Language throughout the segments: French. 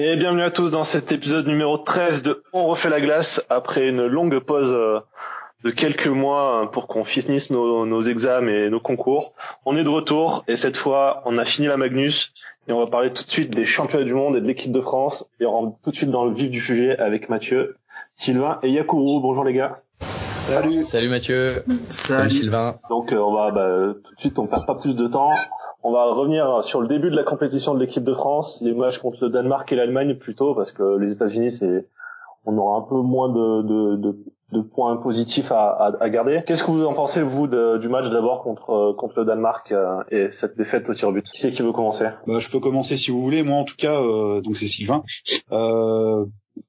Et bienvenue à tous dans cet épisode numéro 13 de On refait la glace après une longue pause euh, de quelques mois hein, pour qu'on finisse nos, nos examens et nos concours. On est de retour et cette fois on a fini la Magnus et on va parler tout de suite des championnats du monde et de l'équipe de France et on rentre tout de suite dans le vif du sujet avec Mathieu, Sylvain et Yakourou. Bonjour les gars. Salut. Salut Mathieu. Salut. Sylvain. Donc euh, on va bah, tout de suite on perd pas plus de temps. On va revenir sur le début de la compétition de l'équipe de France, les matchs contre le Danemark et l'Allemagne plutôt, parce que les États-Unis, c'est, on aura un peu moins de, de, de, de points positifs à, à, à garder. Qu'est-ce que vous en pensez vous de, du match d'abord contre contre le Danemark euh, et cette défaite au tir au but? Qui c'est qui veut commencer? Bah, Je peux commencer si vous voulez. Moi, en tout cas, euh, donc c'est Sylvain. Euh,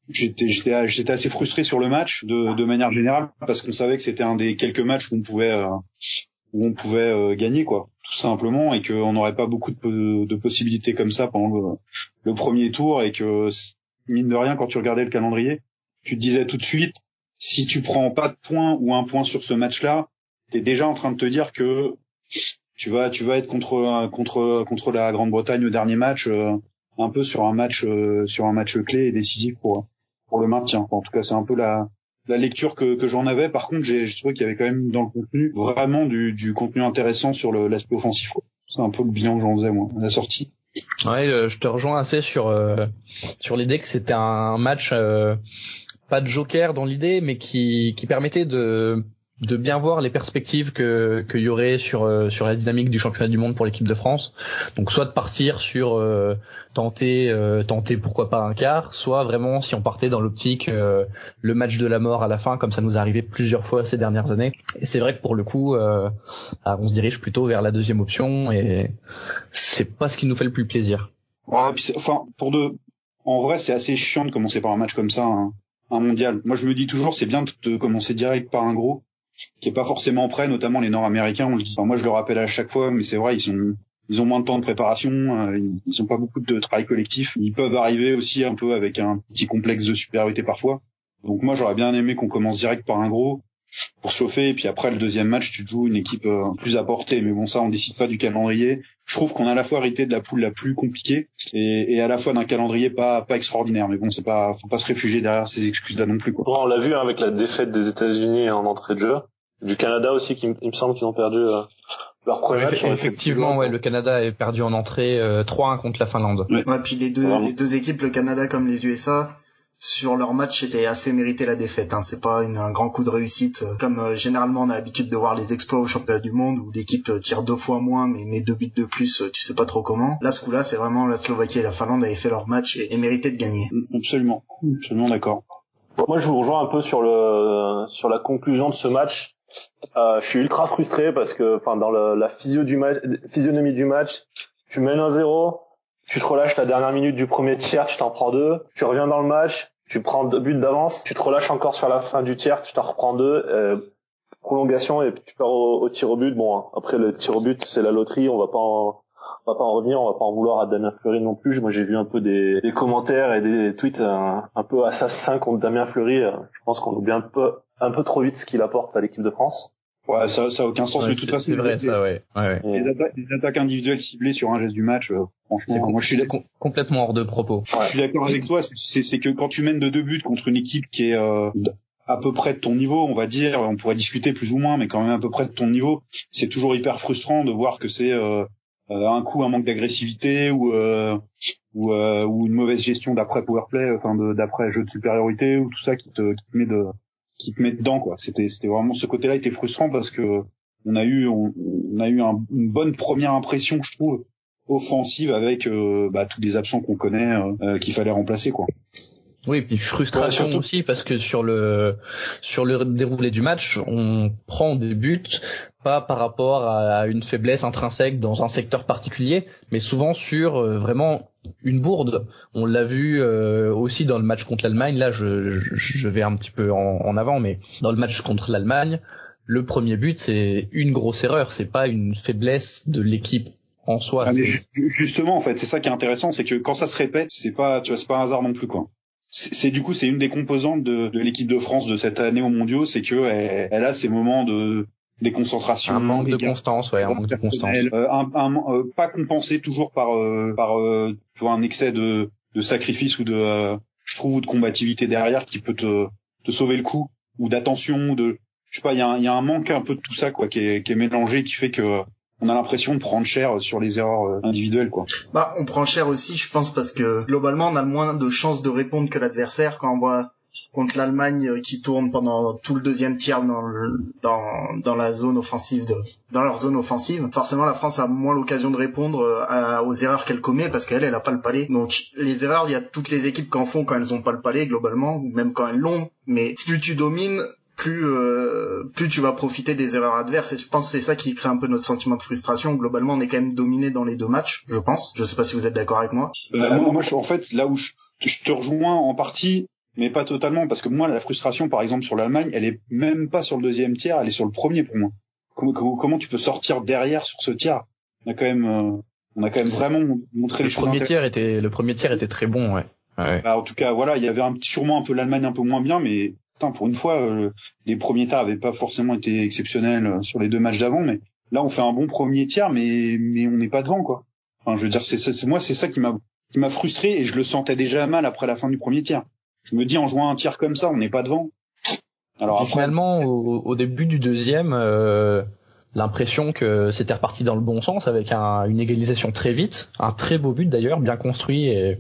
j'étais j'étais j'étais assez frustré sur le match de, de manière générale parce qu'on savait que c'était un des quelques matchs où on pouvait euh, où on pouvait euh, gagner quoi tout simplement et qu'on n'aurait pas beaucoup de, de, possibilités comme ça pendant le, premier tour et que mine de rien quand tu regardais le calendrier tu te disais tout de suite si tu prends pas de points ou un point sur ce match-là t'es déjà en train de te dire que tu vas tu vas être contre contre contre la Grande-Bretagne au dernier match euh, un peu sur un match euh, sur un match clé et décisif pour pour le maintien en tout cas c'est un peu la la lecture que, que j'en avais. Par contre, j'ai trouvé qu'il y avait quand même dans le contenu vraiment du, du contenu intéressant sur l'aspect offensif. C'est un peu le bilan que j'en faisais moi à la sortie. Ouais, euh, je te rejoins assez sur euh, sur l'idée que c'était un match euh, pas de joker dans l'idée, mais qui qui permettait de de bien voir les perspectives que qu'il y aurait sur euh, sur la dynamique du championnat du monde pour l'équipe de France. Donc soit de partir sur euh, tenter euh, tenter pourquoi pas un quart, soit vraiment si on partait dans l'optique le match de la mort à la fin comme ça nous arrivé plusieurs fois ces dernières années. Et c'est vrai que pour le coup ah, on se dirige plutôt vers la deuxième option et c'est pas ce qui nous fait le plus plaisir. Ouais, enfin pour de en vrai c'est assez chiant de commencer par un match comme ça. Hein un mondial. Moi, je me dis toujours, c'est bien de commencer direct par un gros, qui est pas forcément prêt, notamment les Nord-Américains. Dit. moi, je le rappelle à chaque fois, mais c'est vrai, ils sont ils ont moins de temps de préparation, euh, ils ont pas beaucoup de travail collectif. Ils peuvent arriver aussi un peu avec un petit complexe de supériorité parfois. Donc moi, j'aurais bien aimé qu'on commence direct par un gros pour chauffer, et puis après le deuxième match, tu te joues une équipe euh, plus à portée. Mais bon, ça, on décide pas du calendrier. Je trouve qu'on a à la fois hérité de la poule la plus compliquée et, et à la fois d'un calendrier pas pas extraordinaire. Mais bon, c'est pas, faut pas se réfugier derrière ces excuses-là non plus. Quoi. On l'a vu hein, avec la défaite des États-Unis en entrée de jeu du Canada aussi, qui il me semble qu'ils ont perdu euh, leur premier match. Effectivement, ouais, le Canada est perdu en entrée euh, 3-1 contre la Finlande. Ouais, puis les deux, les deux équipes, le Canada comme les USA, sur leur match, c'était assez mérité la défaite. Hein. C'est pas une, un grand coup de réussite euh, comme euh, généralement on a l'habitude de voir les exploits au championnat du monde où l'équipe tire deux fois moins mais met deux buts de plus, tu sais pas trop comment. Là, ce coup-là, c'est vraiment la Slovaquie et la Finlande avaient fait leur match et, et mérité de gagner. Absolument, absolument d'accord. Moi, je vous rejoins un peu sur le sur la conclusion de ce match. Euh, je suis ultra frustré parce que, enfin, dans le, la physio du match, physionomie du match, tu mènes un zéro, tu te relâches la dernière minute du premier tiers, tu t'en prends deux, tu reviens dans le match, tu prends deux buts d'avance, tu te relâches encore sur la fin du tiers, tu t'en reprends deux, euh, prolongation et tu pars au, au, tir au but. Bon, après le tir au but, c'est la loterie, on va pas en, on va pas en revenir, on va pas en vouloir à Damien Fleury non plus. Moi, j'ai vu un peu des, des commentaires et des tweets un, un peu assassins contre Damien Fleury. Je pense qu'on oublie un peu un peu trop vite ce qu'il apporte à l'équipe de France. Ouais, ça, ça a aucun sens. Ouais, de toute façon, c'est vrai, ça, ouais. ouais, ouais. Les, attaques, les, attaques, individuelles ciblées sur un geste du match, euh, franchement, moi je suis com complètement hors de propos. Je suis d'accord avec toi. C'est que quand tu mènes de deux buts contre une équipe qui est euh, à peu près de ton niveau, on va dire, on pourrait discuter plus ou moins, mais quand même à peu près de ton niveau, c'est toujours hyper frustrant de voir que c'est euh, un coup un manque d'agressivité ou euh, ou, euh, ou une mauvaise gestion d'après powerplay, enfin d'après jeu de supériorité ou tout ça qui te, qui te met de qui te met dedans quoi. C'était c'était vraiment ce côté-là était frustrant parce que on a eu on, a eu un, une bonne première impression je trouve offensive avec euh, bah, tous les absents qu'on connaît euh, euh, qu'il fallait remplacer quoi. Oui, et puis frustration ouais, aussi parce que sur le sur le déroulé du match, on prend des buts pas par rapport à une faiblesse intrinsèque dans un secteur particulier, mais souvent sur euh, vraiment une bourde. On l'a vu euh, aussi dans le match contre l'Allemagne. Là, je, je, je, vais un petit peu en, en, avant, mais dans le match contre l'Allemagne, le premier but c'est une grosse erreur. C'est pas une faiblesse de l'équipe en soi. Ah, mais justement, en fait, c'est ça qui est intéressant, c'est que quand ça se répète, c'est pas, tu vois, c'est pas un hasard non plus, quoi c'est du coup c'est une des composantes de, de l'équipe de France de cette année aux Mondiaux, c'est que elle, elle, a ces moments de des concentrations, un manque de constance, ouais, un manque de constance, euh, un, un, euh, pas compensé toujours par euh, par euh, tu vois un excès de de sacrifice ou de, euh, je trouve, ou de combativité derrière qui peut te, te sauver le coup, ou d'attention, ou de, je sais pas, il y a, un, y a un manque un peu de tout ça, quoi, qui est, qui est mélangé, qui fait que on a l'impression de prendre cher sur les erreurs euh, individuelles, quoi. Bah, on prend cher aussi, je pense, parce que globalement, on a le moins de chances de répondre que l'adversaire quand on voit contre l'Allemagne euh, qui tourne pendant tout le deuxième tiers dans, dans, dans la zone offensive de, dans leur zone offensive. Forcément, la France a moins l'occasion de répondre euh, aux erreurs qu'elle commet parce qu'elle, elle a pas le palais. Donc, les erreurs, il y a toutes les équipes qui en font quand elles ont pas le palais, globalement, ou même quand elles l'ont. Mais plus tu domines, plus euh, plus tu vas profiter des erreurs adverses. Et je pense que c'est ça qui crée un peu notre sentiment de frustration. Globalement on est quand même dominé dans les deux matchs je pense. Je sais pas si vous êtes d'accord avec moi. Euh, moi, moi en fait là où je, je, te rejoins en partie mais pas totalement parce que moi la frustration par exemple sur l'Allemagne elle est même pas sur le deuxième tiers elle est sur le premier pour moi. Comment, comment, tu peux sortir derrière sur ce tiers? On a quand même euh, on a quand même vraiment montré le les premier tiers était le premier tiers était très bon ouais, ouais. Bah, en tout cas voilà il y avait un, sûrement un peu l'Allemagne un peu moins bien mais pour une fois, euh, les premiers tiers avaient pas forcément été exceptionnels euh, sur les deux matchs d'avant, mais là, on fait un bon premier tiers, mais mais on n'est pas devant, quoi. Enfin, je veux dire, c'est, moi, c'est ça qui m'a qui m'a frustré et je le sentais déjà mal après la fin du premier tiers. Je me dis, en jouant un tiers comme ça, on n'est pas devant. Alors finalement, au, au, début du deuxième, euh, l'impression que c'était reparti dans le bon sens avec un, une égalisation très vite, un très beau but d'ailleurs, bien construit et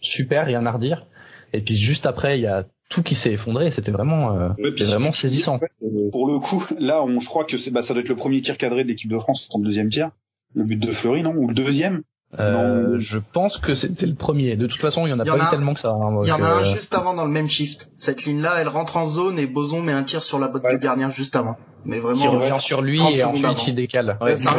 super, rien à redire. Et puis juste après, il y a tout qui s'est effondré. C'était vraiment, euh, vraiment saisissant. Euh, pour le coup, là, on, je crois que c'est, bah, ça doit être le premier tir cadré de l'équipe de France en deuxième tir. Le but de Fleury, non? Ou le deuxième? Euh, je pense que c'était le premier. De toute façon, il y en a pas eu tellement que ça. Hein, il y en a un juste avant dans le même shift. Cette ligne-là, elle rentre en zone et Boson met un tir sur la botte de gardien juste avant. Mais vraiment. Qui revient sur lui et ensuite il décale. Ouais, ça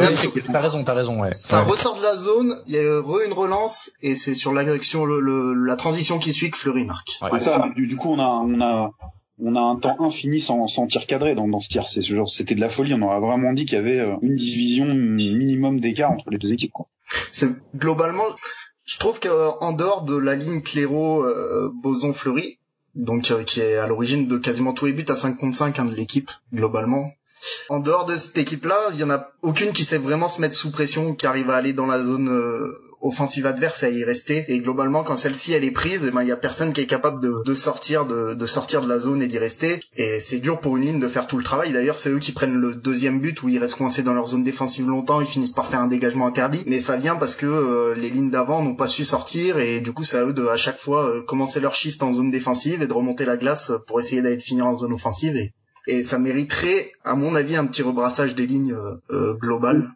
t'as raison, t'as raison. Ouais. Ça ressort de la zone, il y a re une relance et c'est sur l'action, le, le, la transition qui suit que Fleury marque. Ouais, ça. ça. Du, du, coup, on a, on a, on a un temps infini sans, sans tir cadré dans, dans ce tir. C'est genre, c'était de la folie. On aurait vraiment dit qu'il y avait euh, une division minimum d'écart entre les deux équipes. Quoi. C'est globalement, je trouve qu'en dehors de la ligne Clairo, euh, Boson, Fleury, donc euh, qui est à l'origine de quasiment tous les buts à 5 contre 5 hein, de l'équipe globalement. En dehors de cette équipe-là, il y en a aucune qui sait vraiment se mettre sous pression, qui arrive à aller dans la zone euh, offensive adverse à y rester. Et globalement, quand celle-ci elle est prise, eh ben il y a personne qui est capable de, de sortir de, de, sortir de la zone et d'y rester. Et c'est dur pour une ligne de faire tout le travail. D'ailleurs, c'est eux qui prennent le deuxième but où ils restent coincés dans leur zone défensive longtemps. Ils finissent par faire un dégagement interdit. Mais ça vient parce que euh, les lignes d'avant n'ont pas su sortir et du coup, c'est à eux de à chaque fois euh, commencer leur shift en zone défensive et de remonter la glace pour essayer d'aller finir en zone offensive. Et, et ça mériterait, à mon avis, un petit rebrassage des lignes euh, globales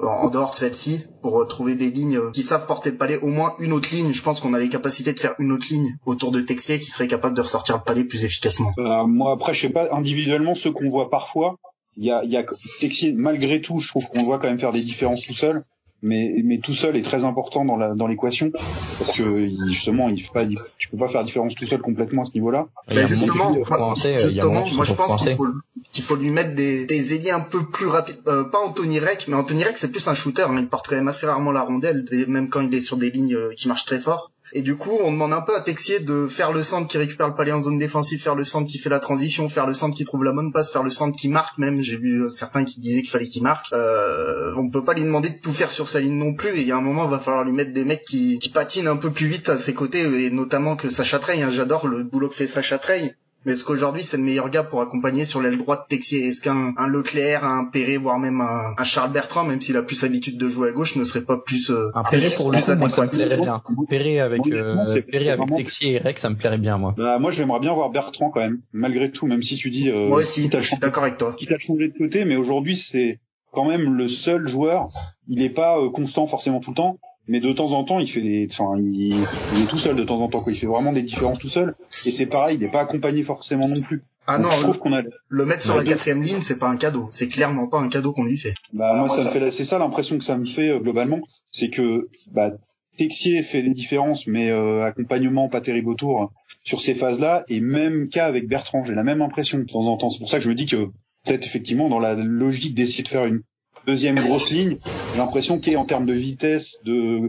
en dehors de celle-ci pour trouver des lignes qui savent porter le palais au moins une autre ligne. Je pense qu'on a les capacités de faire une autre ligne autour de Texier qui serait capable de ressortir le palais plus efficacement. Euh, moi après je sais pas individuellement ce qu'on voit parfois il y a, y a Texier malgré tout je trouve qu'on voit quand même faire des différences tout seul mais mais tout seul est très important dans la dans l'équation parce que justement il fait pas tu peux pas faire différence tout seul complètement à ce niveau-là. Ben justement, justement moi je pense qu'il faut qu'il faut lui mettre des des ailiers un peu plus rapides euh, pas Anthony Rec mais Anthony Rec c'est plus un shooter hein, il porte quand même assez rarement la rondelle même quand il est sur des lignes euh, qui marchent très fort et du coup, on demande un peu à Texier de faire le centre qui récupère le palais en zone défensive, faire le centre qui fait la transition, faire le centre qui trouve la bonne passe, faire le centre qui marque même. J'ai vu euh, certains qui disaient qu'il fallait qu'il marque. Euh, on peut pas lui demander de tout faire sur sa ligne non plus. Et il y a un moment, il va falloir lui mettre des mecs qui, qui patinent un peu plus vite à ses côtés, et notamment que Sacha Trey. Hein, J'adore le boulot que fait Sacha Trey. Mais est-ce qu'aujourd'hui c'est le meilleur gars pour accompagner sur l'aile droite Texier? Est-ce qu'un un Leclerc, un Perret, voire même un, un, Charles Bertrand, même s'il a plus l'habitude de jouer à gauche, ne serait pas plus euh, un Perret pour le coup, moi ça me plairait bien. Perret avec euh, Perret avec Texier et Rex, ça me plairait bien moi. Bah, moi j'aimerais bien voir Bertrand quand même, malgré tout, même si tu dis. Euh, moi aussi, je suis d'accord avec toi. Qui t'a changé de côté, mais aujourd'hui c'est quand même le seul joueur. Il n'est pas euh, constant forcément tout le temps, mais de temps en temps, il fait des, enfin, il, il, est tout seul de temps en temps, quoi. Il fait vraiment des différences tout seul. Et c'est pareil, il n'est pas accompagné forcément non plus. Ah non, je trouve qu'on a le mettre sur la quatrième ligne, c'est pas un cadeau. C'est clairement pas un cadeau qu'on lui fait. Bah moi, ça, me fait, c'est ça l'impression que ça me fait euh, globalement, c'est que bah Texier fait des différences, mais euh, accompagnement pas terrible autour sur ces phases-là, et même cas avec Bertrand, j'ai la même impression de temps en temps. C'est pour ça que je me dis que peut-être effectivement dans la logique d'essayer de faire une deuxième grosse ligne, j'ai l'impression qu'en termes de vitesse, de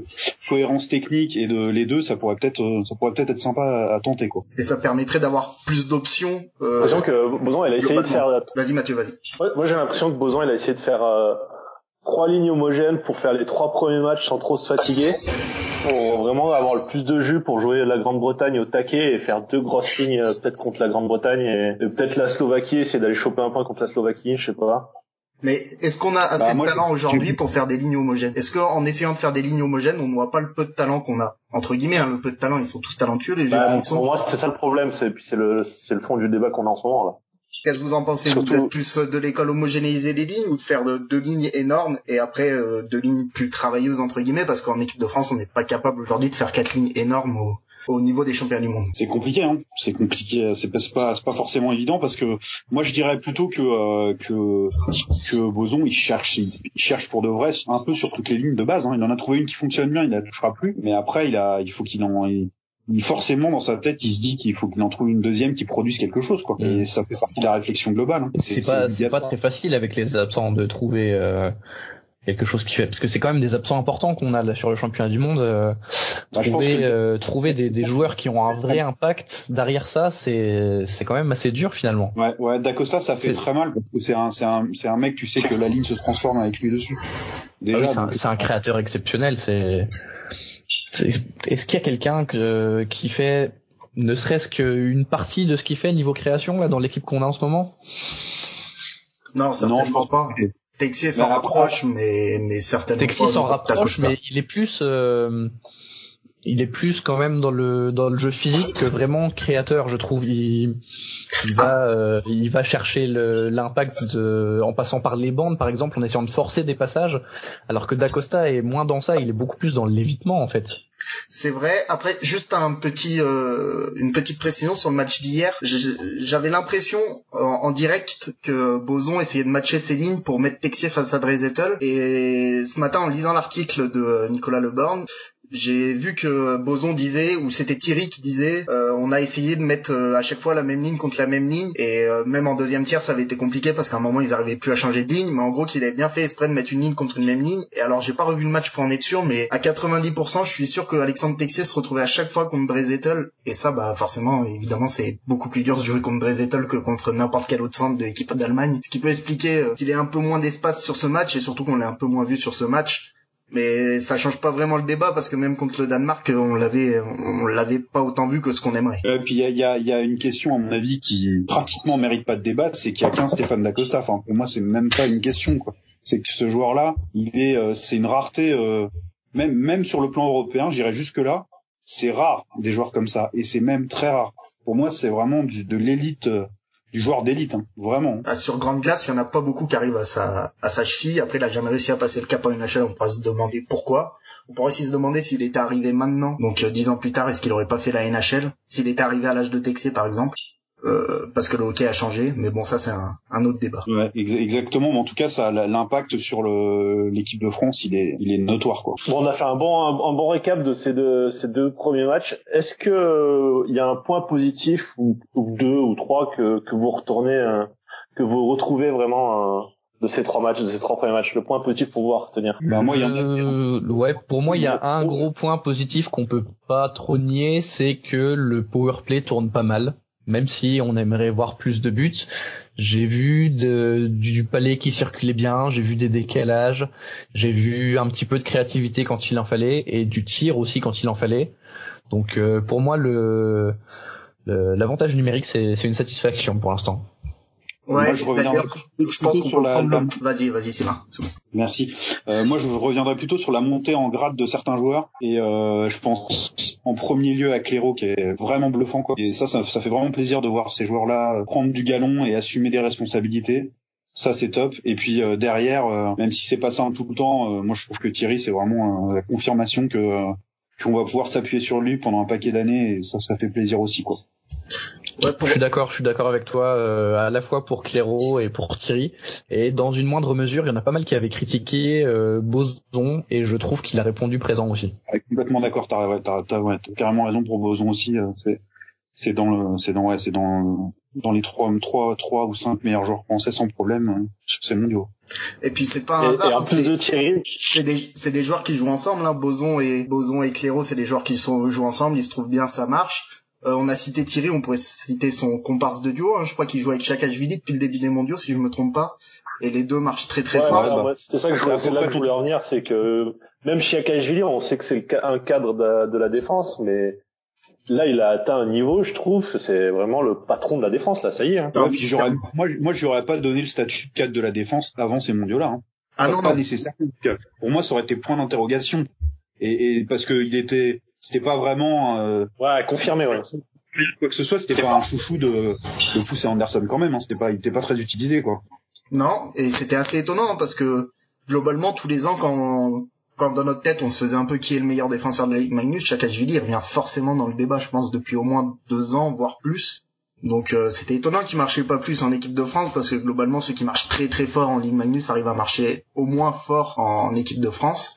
cohérence technique et de les deux, ça pourrait peut-être, euh, ça pourrait peut-être être sympa à, à, tenter quoi. Et ça permettrait d'avoir plus d'options. Euh, l'impression que Boson, il a essayé de faire. Vas-y Mathieu, vas-y. Ouais, moi j'ai l'impression que Boson, il a essayé de faire euh, trois lignes homogènes pour faire les trois premiers matchs sans trop se fatiguer, pour vraiment avoir le plus de jus pour jouer la Grande-Bretagne au taquet et faire deux grosses lignes euh, peut-être contre la Grande-Bretagne et, et peut-être la Slovaquie, essayer d'aller choper un point contre la Slovaquie, je sais pas. Mais est-ce qu'on a assez Bah, moi, de talent aujourd'hui pour faire des lignes homogènes? Est-ce qu'en essayant de faire des lignes homogènes, on ne voit pas le peu de talent qu'on a? Entre guillemets, hein, le peu de talent, ils sont tous talentueux les Bah, qui sont. pour moi, c'est ça le problème, c'est puis c'est le c'est le fond du débat qu'on a en ce moment là. Qu'est-ce que vous en pensez Vous? Surtout- êtes plus de l'école homogénéiser les lignes ou de faire de- deux lignes énormes et après euh, deux lignes plus travailleuses entre guillemets? Parce qu'en équipe de France, on n'est pas capable aujourd'hui de faire quatre lignes énormes au, au niveau des championnats du monde. C'est compliqué, hein. C'est compliqué. C'est pas, c'est pas, forcément évident parce que moi je dirais plutôt que euh, que que Boson il cherche, il, cherche pour de vrai un peu sur toutes les lignes de base. Hein. Il en a trouvé une qui fonctionne bien, il la touchera plus. Mais après il a, il faut qu'il en, il, forcément dans sa tête il se dit qu'il faut qu'il en trouve une deuxième qui produise quelque chose quoi. Mm. Et ça fait partie de la réflexion globale. hein. C'est pas, c'est pas très facile avec les absents de trouver euh, quelque chose qui fait, parce que c'est quand même des absents importants qu'on a là sur le championnat du monde. euh, Bah, je pense trouver que- euh, trouver des, des joueurs qui ont un vrai impact derrière ça, c'est c'est quand même assez dur finalement. Ouais, ouais, D'Acosta, ça fait très mal parce que c'est un, c'est un, c'est un mec, tu sais que la ligne se transforme avec lui dessus. Ah Déjà, oui, c'est un, donc- c'est un créateur exceptionnel. C'est c'est- est-ce qu'il y a quelqu'un que qui fait ne serait-ce qu'une partie de ce qu'il fait niveau création là dans l'équipe qu'on a en ce moment? Non, je certainement pense pas. Texier s'en rapproche, mais mais certainement Texier s'en rapproche, mais il est plus, euh, il est plus quand même dans le dans le jeu physique que vraiment créateur, je trouve. Il, il va, euh, il va chercher l'impact de, en passant par les bandes, par exemple, en essayant de forcer des passages, alors que Dacosta est moins dans ça. Il est beaucoup plus dans l'évitement en fait. C'est vrai. Après, juste euh, une petite précision sur le match d'hier. J'avais l'impression en, direct que Boson essayait de matcher ses lignes pour mettre Texier face à Dreisettel. Et ce matin, en lisant l'article de Nicolas Leborn, j'ai vu que Boson disait, ou c'était Thierry qui disait, euh, on a essayé de mettre euh, à chaque fois la même ligne contre la même ligne, et euh, même en deuxième tiers, ça avait été compliqué parce qu'à un moment, ils arrivaient plus à changer de ligne, mais en gros, qu'il avait bien fait exprès de mettre une ligne contre une même ligne. Et alors, j'ai pas revu le match pour en être sûr, mais à 90%, je suis sûr que Alexandre Texier se retrouvait à chaque fois contre Dreisettel, et ça, bah forcément, évidemment, c'est beaucoup plus dur de jouer contre Dreisettel que contre n'importe quel autre centre de l'équipe d'Allemagne, ce qui peut expliquer euh, qu'il ait un peu moins d'espace sur ce match, et surtout qu'on l'a un peu moins vu sur ce match. Mais ça change pas vraiment le débat parce que même contre le Danemark, on l'avait, on l'avait pas autant vu que ce qu'on aimerait. Euh, puis il y a, y, a, y a une question à mon avis qui pratiquement mérite pas de débat, c'est qu'il y a qu'un Stéphane Dacosta. Enfin pour moi c'est même pas une question quoi. C'est que ce joueur-là, il est, euh, c'est une rareté. euh, même même sur le plan européen, j'irais jusque là. C'est rare des joueurs comme ça et c'est même très rare. Pour moi c'est vraiment du, de l'élite, euh, du joueur d'élite, hein, vraiment. Ah, Sur grande glace, il y en a pas beaucoup qui arrivent à sa, à sa cheville. Après, il a jamais réussi à passer le cap en NHL. On pourrait se demander pourquoi. On pourrait aussi se demander s'il était arrivé maintenant. Donc, euh, dix ans plus tard, est-ce qu'il aurait pas fait la NHL? S'il était arrivé à l'âge de Texier, par exemple? Euh, parce que le hockey a changé. Mais bon, ça, c'est un, un autre débat. Ouais, ex- exactement. Mais en tout cas, ça, l'impact sur le l'équipe de France, il est, il est notoire quoi. Bon, on a fait un bon un, un bon récap de ces deux ces deux premiers matchs. Est-ce que euh, il y a un point positif ou, ou deux ou trois que que vous retournez euh, que vous retrouvez vraiment euh, de ces trois matchs, de ces trois premiers matchs, le point positif pour vous retenir? Bah moi il y en a. Euh, ouais, pour moi, il y a un gros point positif qu'on peut pas trop nier, c'est que le power play tourne pas mal, même si on aimerait voir plus de buts. J'ai vu du palais qui circulait bien, j'ai vu des décalages, j'ai vu un petit peu de créativité quand il en fallait et du tir aussi quand il en fallait. Donc euh, pour moi, l'avantage numérique, c'est une satisfaction pour l'instant. Moi, Ouais, je reviendrai plutôt je pense sur la- la-. Vas-y, vas-y, c'est bon. Merci. Euh, moi, je reviendrai plutôt sur la montée en grade de certains joueurs et euh, je pense en premier lieu à Cléro qui est vraiment bluffant quoi. Et ça, ça, ça fait vraiment plaisir de voir ces joueurs-là prendre du galon et assumer des responsabilités. Ça c'est top. Et puis euh, derrière, euh, même si c'est pas ça en tout le temps, euh, moi je trouve que Thierry c'est vraiment euh, la confirmation que euh, qu'on va pouvoir s'appuyer sur lui pendant un paquet d'années et ça, ça fait plaisir aussi quoi. Ouais, pour... Je suis d'accord, je suis d'accord avec toi, euh, à la fois pour Clairo et pour Thierry. Et dans une moindre mesure, il y en a pas mal qui avaient critiqué euh, Boson, et je trouve qu'il a répondu présent aussi. Ouais, complètement d'accord. T'as ouais, t'as, t'as, ouais, t'as carrément raison pour Boson aussi. euh, c'est c'est dans le c'est dans ouais c'est dans dans les trois trois trois ou cinq meilleurs joueurs français sans problème euh, sur ces mondiaux. Et puis, c'est pas un hasard. et en hein, plus c'est- de Thierry, c'est des c'est des joueurs qui jouent ensemble hein. Boson et Boson et Cléro c'est des joueurs qui sont jouent ensemble ils se trouvent bien ça marche Euh, on a cité Thierry on pourrait citer son comparse de duo hein. je crois qu'il joue avec Chakashvili depuis le début des mondiaux si je me trompe pas et les deux marchent très très Ouais, fort. ouais, ouais, c'est ça que je voulais, c'est là que je voulais en venir, c'est que même Chiakashvili, on sait que c'est un cadre de, de la défense, mais là, il a atteint un niveau, je trouve, c'est vraiment le patron de la défense, là, ça y est. Hein. Ah puis j'aurais, moi, je- moi, j'aurais pas donné le statut de cadre de la défense avant ces mondiaux-là. Hein. Ah non, pas non. nécessaire. Pour moi, ça aurait été point d'interrogation. Et, et parce que il était, c'était pas vraiment euh, Ouais, confirmé, ouais. quoi que ce soit, c'était pas un chouchou de, de pousser Anderson quand même. Hein. C'était pas, il était pas très utilisé quoi. Non, et c'était assez étonnant hein, parce que globalement tous les ans quand quand dans notre tête on se faisait un peu qui est le meilleur défenseur de la Ligue Magnus, Chakashvili il revient forcément dans le débat, je pense depuis au moins deux ans voire plus. Donc euh, c'était étonnant qu'il marchait pas plus en équipe de France parce que globalement ceux qui marchent très très fort en Ligue Magnus arrivent à marcher au moins fort en, équipe de France.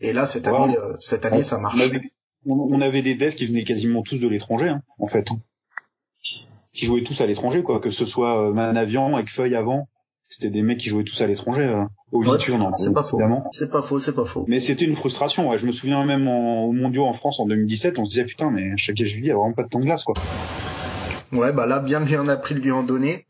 Et là cette année euh, cette année ça On marche. avait, on, on avait des devs qui venaient quasiment tous de l'étranger, hein, en fait. Qui jouaient tous à l'étranger, quoi. Que ce soit euh, Manavian, Ekfeuille avant, c'était des mecs qui jouaient tous à l'étranger. Euh, au Ouais, c'est pas faux. C'est pas faux, c'est pas faux. Mais c'était une frustration. Ouais. Je me souviens même en, aux mondiaux en France en 2017, on se disait putain, mais Chakashvili a vraiment pas de temps de glace, quoi. Ouais, bah là, bien lui en a pris de lui en donner.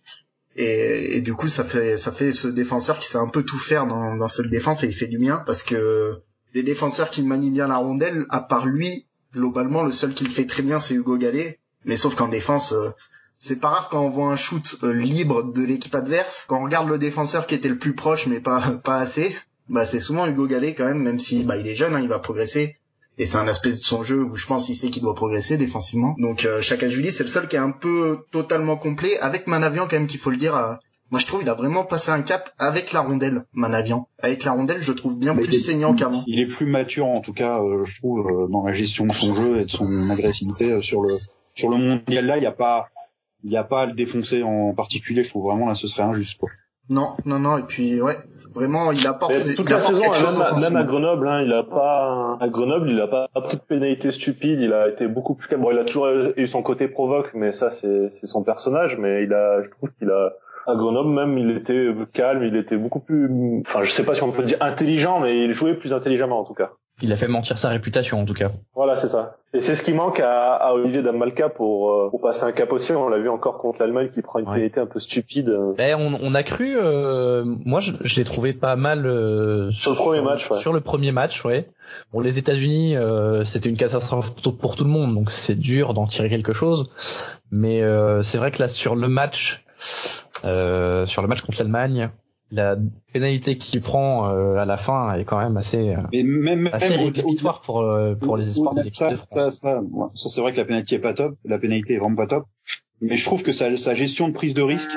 Et, et du coup, ça fait, ça fait ce défenseur qui sait un peu tout faire dans, dans cette défense et il fait du bien parce que des défenseurs qui manient bien la rondelle, à part lui, globalement, le seul qui le fait très bien, c'est Hugo Gallet. Mais sauf qu'en défense, euh, c'est pas rare quand on voit un shoot euh, libre de l'équipe adverse. Quand on regarde le défenseur qui était le plus proche, mais pas, pas assez, bah c'est souvent Hugo Gallet quand même, même si bah il est jeune, hein, il va progresser. Et c'est un aspect de son jeu où je pense qu'il sait qu'il doit progresser défensivement. Donc euh, Chakashvili, c'est le seul qui est un peu totalement complet, avec Manavian quand même qu'il faut le dire. Moi je trouve il a vraiment passé un cap avec la rondelle, Manavian. Avec la rondelle, je le trouve bien Mais plus saignant qu'avant. Il est plus mature en tout cas, euh, je trouve, euh, dans la gestion de son jeu et de son agressivité euh, sur le sur le mondial là. Il y a pas il y a pas à le défoncer en particulier. Je trouve vraiment là, ce serait injuste. Quoi. Non, non, non. Et puis ouais, vraiment il apporte, Mais il toute la apporte saison, quelque chose même, à- même à offensivement. Grenoble, hein, il a pas à Grenoble, il a pas pris de pénalité stupide. Il a été beaucoup plus calme. Bon, il a toujours eu son côté provoque, mais ça c'est c'est son personnage. Mais il a, je trouve qu'il a à Grenoble même, il était calme, il était beaucoup plus. Enfin, je sais pas si on peut dire intelligent, mais il jouait plus intelligemment en tout cas. Il a fait mentir sa réputation en tout cas. Voilà, c'est ça. Et c'est ce qui manque à, à Olivier Damalka pour, euh, pour passer un cap aussi. On l'a vu encore contre l'Allemagne qui prend une Ouais. pénalité un peu stupide Eh, on, on a cru, euh, moi je, je l'ai trouvé pas mal euh, sur le premier match. Ouais. Sur le premier match, ouais. Bon, les États-Unis, euh, c'était une catastrophe pour tout le monde, donc c'est dur d'en tirer quelque chose. Mais euh, c'est vrai que là, sur le match, euh, sur le match contre l'Allemagne, la pénalité qu'il prend euh, à la fin est quand même assez, euh, Mais même assez même pour euh, pour les espoirs de l'équipe ça, de France. ça, ça, ouais, ça, c'est vrai que la pénalité est pas top. La pénalité est vraiment pas top. Mais je trouve que sa, sa gestion de prise de risque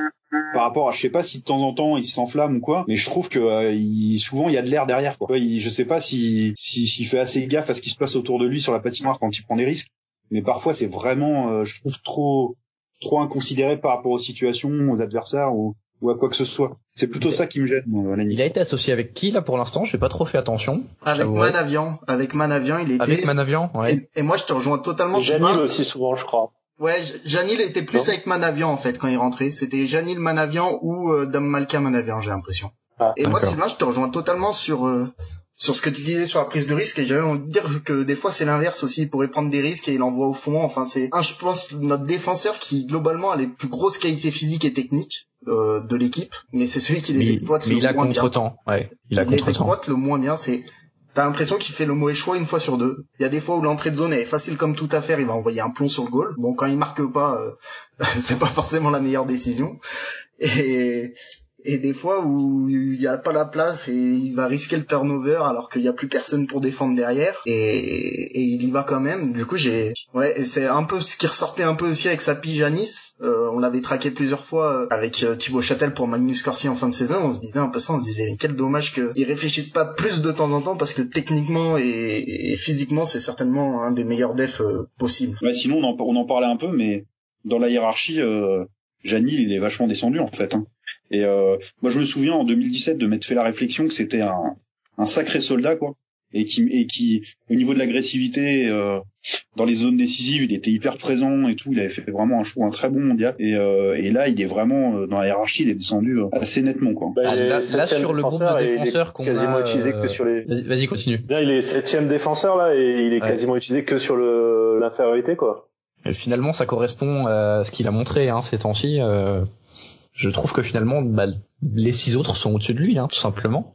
par rapport à, je sais pas si de temps en temps il s'enflamme ou quoi, mais je trouve que euh, il, souvent il y a de l'air derrière. Quoi. Il, je sais pas si si- s'il fait assez gaffe à ce qui se passe autour de lui sur la patinoire quand il prend des risques, mais parfois c'est vraiment, euh, je trouve trop trop inconsidéré par rapport aux situations, aux adversaires ou, ou à quoi que ce soit. C'est plutôt ça qui me gêne. Il a été associé avec qui là pour l'instant? J'ai pas trop fait attention. Avec. Manavian, avec Manavian, il était. Avec Manavian, ouais. et, et moi je te rejoins totalement. Janil aussi souvent, je crois. Ouais, Janil était plus Non. avec Manavian en fait quand il rentrait. C'était Janil Manavian ou euh, Dame Malka Manavian, j'ai l'impression. Ah, et moi. Sylvain, je te rejoins totalement sur euh, sur ce que tu disais sur la prise de risque et j'avais envie de dire que des fois c'est l'inverse aussi, il pourrait prendre des risques et il envoie au fond. Enfin c'est un je pense notre défenseur qui globalement a les plus grosses qualités physiques et techniques euh, de l'équipe, mais c'est celui qui les Mais, exploite mais le il a moins bien contre-temps, ouais. Il a il les exploite le moins bien. C'est t'as l'impression qu'il fait le mauvais choix une fois sur deux. Il y a des fois où l'entrée de zone est facile comme tout à faire, il va envoyer un plomb sur le goal. Bon, quand il marque pas, euh, c'est pas forcément la meilleure décision. Et et des fois où il y a pas la place et il va risquer le turnover alors qu'il y a plus personne pour défendre derrière et, il y va quand même. Du coup, j'ai ouais, c'est un peu ce qui ressortait un peu aussi avec sa Janis. Euh, on l'avait traqué plusieurs fois euh, avec euh, Thibaut Châtel pour Magnus Corsi en fin de saison. On se disait un peu ça, on se disait quel dommage qu'ils réfléchissent pas plus de temps en temps parce que techniquement et, physiquement c'est certainement un des meilleurs defs euh, possibles. Ouais, sinon, on en, parlait un peu, mais dans la hiérarchie, euh, il est vachement descendu en fait. hein. Et euh, moi, je me souviens en 2017 de m'être fait la réflexion que c'était un, un sacré soldat, quoi. Et qui, et qui, au niveau de l'agressivité, euh, dans les zones décisives, il était hyper présent et tout. Il avait fait vraiment un, trouve, un très bon mondial. Et, euh, et là, il est vraiment euh, dans la hiérarchie, il est descendu euh, assez nettement, quoi. Bah, Ah, là- là, sur le groupe de défenseurs qu'on quasiment a, utilisé euh, que sur les. Vas-y, continue. Bien, il est septième défenseur là et il est Ouais. quasiment utilisé que sur le l'infériorité quoi. Et finalement, ça correspond à ce qu'il a montré hein, ces temps-ci. Euh, je trouve que finalement, bah, les six autres sont au-dessus de lui, hein, tout simplement.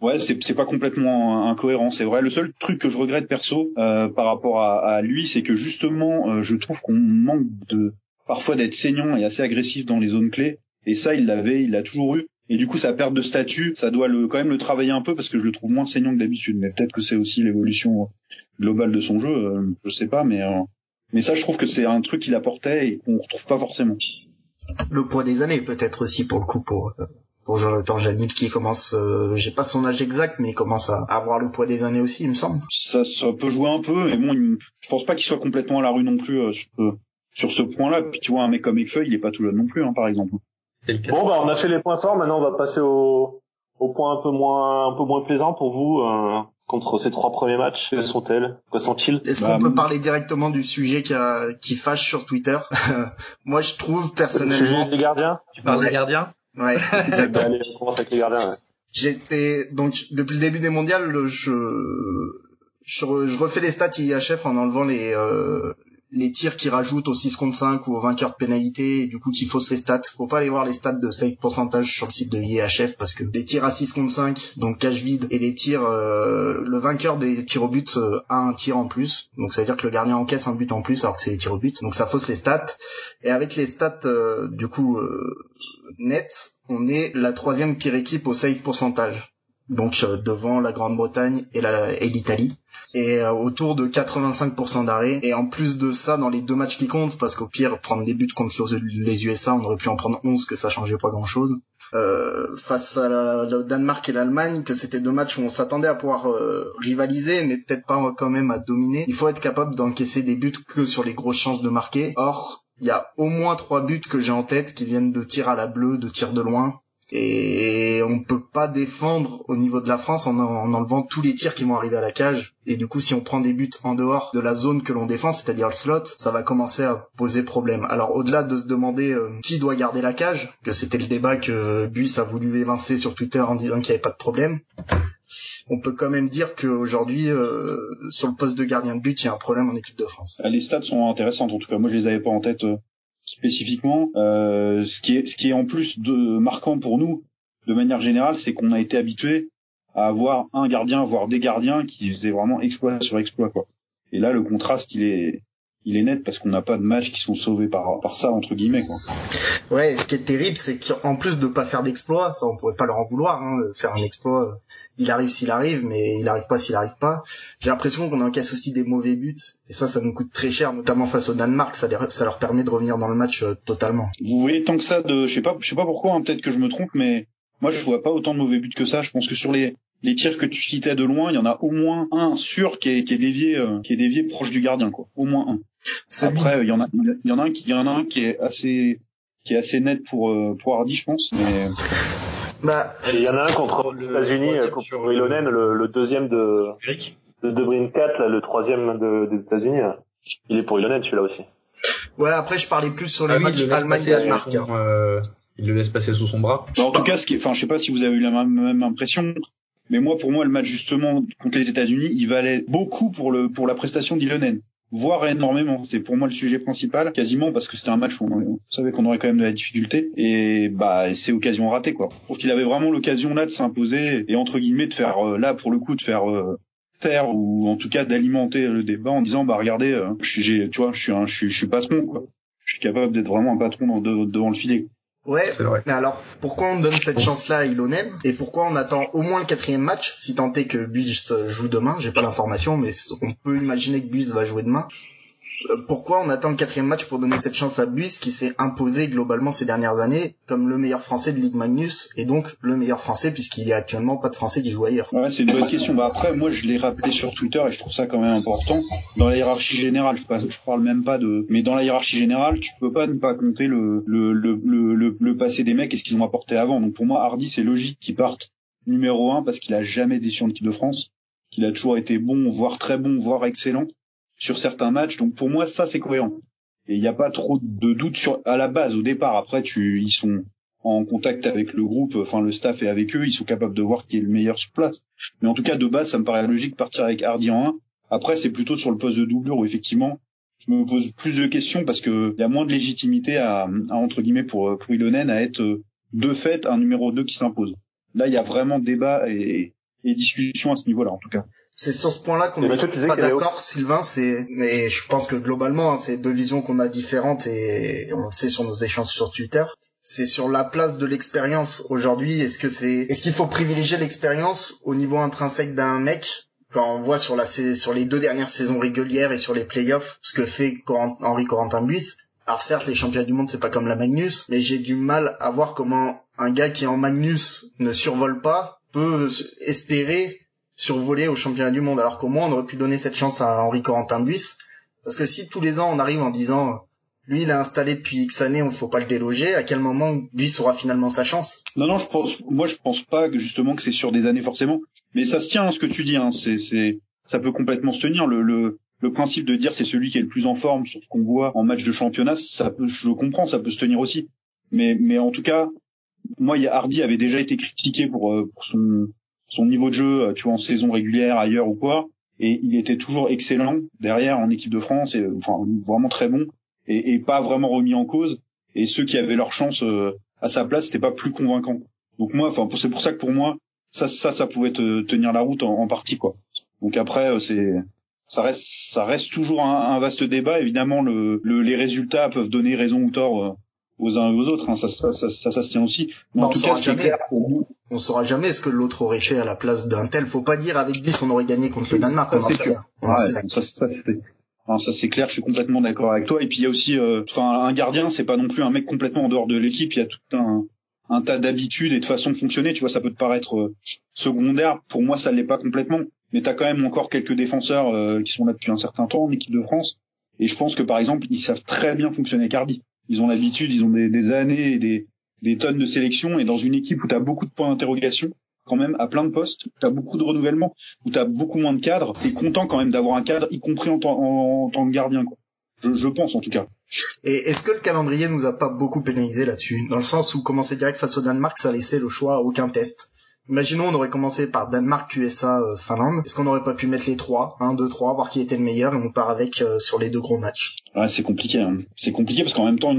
Ouais, c'est pas complètement incohérent, c'est vrai. Le seul truc que je regrette perso euh, par rapport à, à lui, c'est que justement, euh, je trouve qu'on manque de parfois d'être saignant et assez agressif dans les zones clés. Et ça, il l'avait, il l'a toujours eu. Et du coup, sa perte de statut, ça doit le quand même le travailler un peu parce que je le trouve moins saignant que d'habitude. Mais peut-être que c'est aussi l'évolution globale de son jeu, euh, je sais pas. Mais euh, mais ça, je trouve que c'est un truc qu'il apportait et qu'on retrouve pas forcément. Le poids des années, peut-être aussi pour le coup pour pour Jonathan Janil qui commence, euh, j'ai pas son âge exact, mais il commence à avoir le poids des années aussi, il me semble. Ça, ça peut jouer un peu, mais bon, je pense pas qu'il soit complètement à la rue non plus euh, sur, sur, ce point-là. Puis tu vois, un mec comme Ekfeuille, il est pas tout jeune non plus, hein, par exemple. Bon, bah on a fait les points forts. Maintenant, on va passer au, au point un peu moins un peu moins plaisant pour vous euh, contre ces trois premiers matchs. Quels sont-elles? Quoi sont-ils? Est-ce qu'on bah, peut parler directement du sujet qui, a, qui fâche sur Twitter? Moi, je trouve personnellement. Les gardiens? Tu parles des gardiens? Ouais, exactement. Allez, on commence avec les gardiens. Ouais. J'étais donc depuis le début des mondiales, je je, je refais les stats IHF en enlevant les euh, les tirs qui rajoutent au 6 contre 5 ou au vainqueur de pénalité du coup tu fausses les stats. Faut pas aller voir les stats de save pourcentage sur le site de IHF parce que les tirs à 6 contre 5, donc cache vide, et les tirs, euh, le vainqueur des tirs au but euh, a un tir en plus. Donc ça veut dire que le gardien encaisse un but en plus alors que c'est les tirs au but. Donc ça fausse les stats. Et avec les stats euh, du coup net, on est la troisième pire équipe au save pourcentage. Donc devant la Grande-Bretagne et l'Italie et euh, autour de 85% d'arrêt. Et en plus de ça, dans les deux matchs qui comptent, parce qu'au pire, prendre des buts contre les USA, on aurait pu en prendre 11, que ça changeait pas grand-chose. Euh, face à la, le Danemark et l'Allemagne, que c'était deux matchs où on s'attendait à pouvoir euh, rivaliser, mais peut-être pas quand même à dominer. Il faut être capable d'encaisser des buts que sur les grosses chances de marquer. Or, il y a au moins trois buts que j'ai en tête qui viennent de tirs à la bleue, de tirs de loin, et on peut pas défendre au niveau de la France en, enlevant tous les tirs qui vont arriver à la cage. Et du coup, si on prend des buts en dehors de la zone que l'on défend, c'est-à-dire le slot, ça va commencer à poser problème. Alors au-delà de se demander euh, qui doit garder la cage, que c'était le débat que Buis a voulu évincer sur Twitter en disant qu'il n'y avait pas de problème, on peut quand même dire qu'aujourd'hui, euh, sur le poste de gardien de but, il y a un problème en équipe de France. Les stats sont intéressantes, en tout cas. Moi, je les avais pas en tête euh, spécifiquement. Euh, ce qui est ce qui est en plus de marquant pour nous, de manière générale, c'est qu'on a été habitué à avoir un gardien, voire des gardiens qui faisaient vraiment exploit sur exploit quoi. Et là, le contraste, il est il est net parce qu'on n'a pas de matchs qui sont sauvés par par ça entre guillemets quoi. Ouais, ce qui est terrible, c'est qu'en plus de pas faire d'exploit, ça on pourrait pas leur en vouloir, hein, faire un exploit, il arrive s'il arrive, mais il arrive pas s'il arrive pas. J'ai l'impression qu'on encaisse aussi des mauvais buts, et ça, ça nous coûte très cher, notamment face au Danemark, ça, ça leur permet de revenir dans le match euh, totalement. Vous voyez tant que ça de, je sais pas, je sais pas pourquoi, hein, peut-être que je me trompe, mais moi je vois pas autant de mauvais buts que ça. Je pense que sur les les tirs que tu citais de loin, il y en a au moins un sûr qui est, qui est dévié, euh, qui est dévié proche du gardien, quoi. Au moins un. Après, il y en a, il y en a un qui, il y en a un qui est assez, qui est assez net pour euh, pour Hardy, je pense. Mais... Bah, il y en a un contre les États-Unis, euh, contre Ilonen, le, le, deuxième de de, de Brin 4, là, le troisième de, des États-Unis. Il est pour Ilonen, celui-là aussi. Ouais, après je parlais plus sur le match Allemagne-Danemark. Euh, il le laisse passer sous son bras. en tout cas, ce qui, enfin, je sais pas si vous avez eu la même, même impression, mais moi, pour moi, le match justement contre les États-Unis, il valait beaucoup pour le pour la prestation d'Ilonen voire énormément. C'était pour moi le sujet principal, quasiment parce que c'était un match où on, savait qu'on aurait quand même de la difficulté et bah c'est occasion ratée quoi. Je trouve qu'il avait vraiment l'occasion là de s'imposer et entre guillemets de faire euh, là pour le coup de faire euh, taire ou en tout cas d'alimenter le débat en disant bah regardez, euh, je suis, tu vois, je suis un, je suis, je suis patron quoi. Je suis capable d'être vraiment un patron devant le filet. Ouais, mais alors pourquoi on donne cette chance-là à Ilonen et pourquoi on attend au moins le quatrième match si tant est que Buis joue demain J'ai pas l'information, mais on peut imaginer que Buis va jouer demain. Pourquoi on attend le quatrième match pour donner cette chance à Buis qui s'est imposé globalement ces dernières années comme le meilleur français de Ligue Magnus et donc le meilleur français puisqu'il y a actuellement pas de français qui joue ailleurs. Ouais, c'est une bonne question. Bah après, moi je l'ai rappelé sur Twitter et je trouve ça quand même important. Dans la hiérarchie générale, je, je parle même pas de, mais dans la hiérarchie générale, tu peux pas ne pas compter le le le le, le, passé des mecs et ce qu'ils ont apporté avant. Donc pour moi, Hardy c'est logique qu'il parte numéro un parce qu'il a jamais déçu en équipe de France, qu'il a toujours été bon, voire très bon, voire excellent sur certains matchs. Donc pour moi, ça c'est cohérent. Et il n'y a pas trop de doute sur à la base au départ. Après, tu ils sont en contact avec le groupe, enfin le staff est avec eux, ils sont capables de voir qui est le meilleur sur place. Mais en tout cas, de base, ça me paraît logique partir avec Hardy en 1. Après, c'est plutôt sur le poste de doublure où effectivement, je me pose plus de questions parce que il y a moins de légitimité à, à entre guillemets pour pour Ilonen à être de fait un numéro 2 qui s'impose. Là, il y a vraiment débat et, et discussion à ce niveau-là, en tout cas. C'est sur ce point-là qu'on n'est pas d'accord, Sylvain. C'est, mais je pense que globalement, hein, c'est deux visions qu'on a différentes et on le sait sur nos échanges sur Twitter. C'est sur la place de l'expérience aujourd'hui. Est-ce que c'est, est-ce qu'il faut privilégier l'expérience au niveau intrinsèque d'un mec quand on voit sur la sur les deux dernières saisons régulières et sur les playoffs ce que fait Henri Corentin Buis? Alors certes, les championnats du monde, c'est pas comme la Magnus, mais j'ai du mal à voir comment un gars qui en Magnus ne survole pas peut espérer survoler au championnat du monde, alors qu'au moins on aurait pu donner cette chance à Henri Corentin Buis. Parce que si tous les ans on arrive en disant lui il est installé depuis X années, on faut pas le déloger, à quel moment Buis aura finalement sa chance? Non non, je pense moi je pense pas que justement que c'est sur des années forcément, mais ça se tient hein, ce que tu dis hein, c'est ça peut complètement se tenir le, le le principe de dire c'est celui qui est le plus en forme sur ce qu'on voit en match de championnat, ça peut, je comprends, ça peut se tenir aussi. Mais, mais en tout cas, moi, Hardy avait déjà été critiqué pour, euh, pour son, son niveau de jeu, euh, tu vois, en saison régulière, ailleurs ou quoi. Et il était toujours excellent derrière en équipe de France, et enfin vraiment très bon, et, et pas vraiment remis en cause. Et ceux qui avaient leur chance euh, à sa place, c'était pas plus convaincant. Donc moi, enfin c'est pour ça que pour moi, ça, ça, ça pouvait te, tenir la route en, en partie, quoi. Donc après, c'est ça reste, ça reste toujours un, vaste débat. Évidemment, le, les résultats peuvent donner raison ou tort euh, aux uns et aux autres. Hein. Ça, ça, ça, ça, ça, se tient aussi. Mais en tout cas, c'est clair pour nous. On saura jamais ce que l'autre aurait fait à la place d'un tel. Faut pas dire avec 10 on aurait gagné contre le Danemark. Ça, c'est clair. ça, ça, ça c'est clair. Je suis complètement d'accord avec toi. Et puis il y a aussi, euh, enfin, un gardien, c'est pas non plus un mec complètement en dehors de l'équipe. Il y a tout un un tas d'habitudes et de façons de fonctionner. Tu vois, ça peut te paraître euh, secondaire. Pour moi, ça l'est pas complètement mais tu as quand même encore quelques défenseurs euh, qui sont là depuis un certain temps en équipe de France. Et je pense que par exemple, ils savent très bien fonctionner Cardi. Ils ont l'habitude, ils ont des, des, années et des, des tonnes de sélection. Et dans une équipe où tu as beaucoup de points d'interrogation, quand même à plein de postes, tu as beaucoup de renouvellement, où tu as beaucoup moins de cadres, et content quand même d'avoir un cadre, y compris en, en, tant que gardien. Quoi. Je, je, pense en tout cas. Et est-ce que le calendrier nous a pas beaucoup pénalisé là-dessus? Dans le sens où commencer direct face au Danemark, ça laissait le choix à aucun test. Imaginons on aurait commencé par Danemark, USA, euh, Finlande. Est-ce qu'on n'aurait pas pu mettre les trois, 1, 2, 3, voir qui était le meilleur et on part avec euh, sur les deux gros matchs? Ouais, c'est compliqué. Hein. C'est compliqué parce qu'en même temps,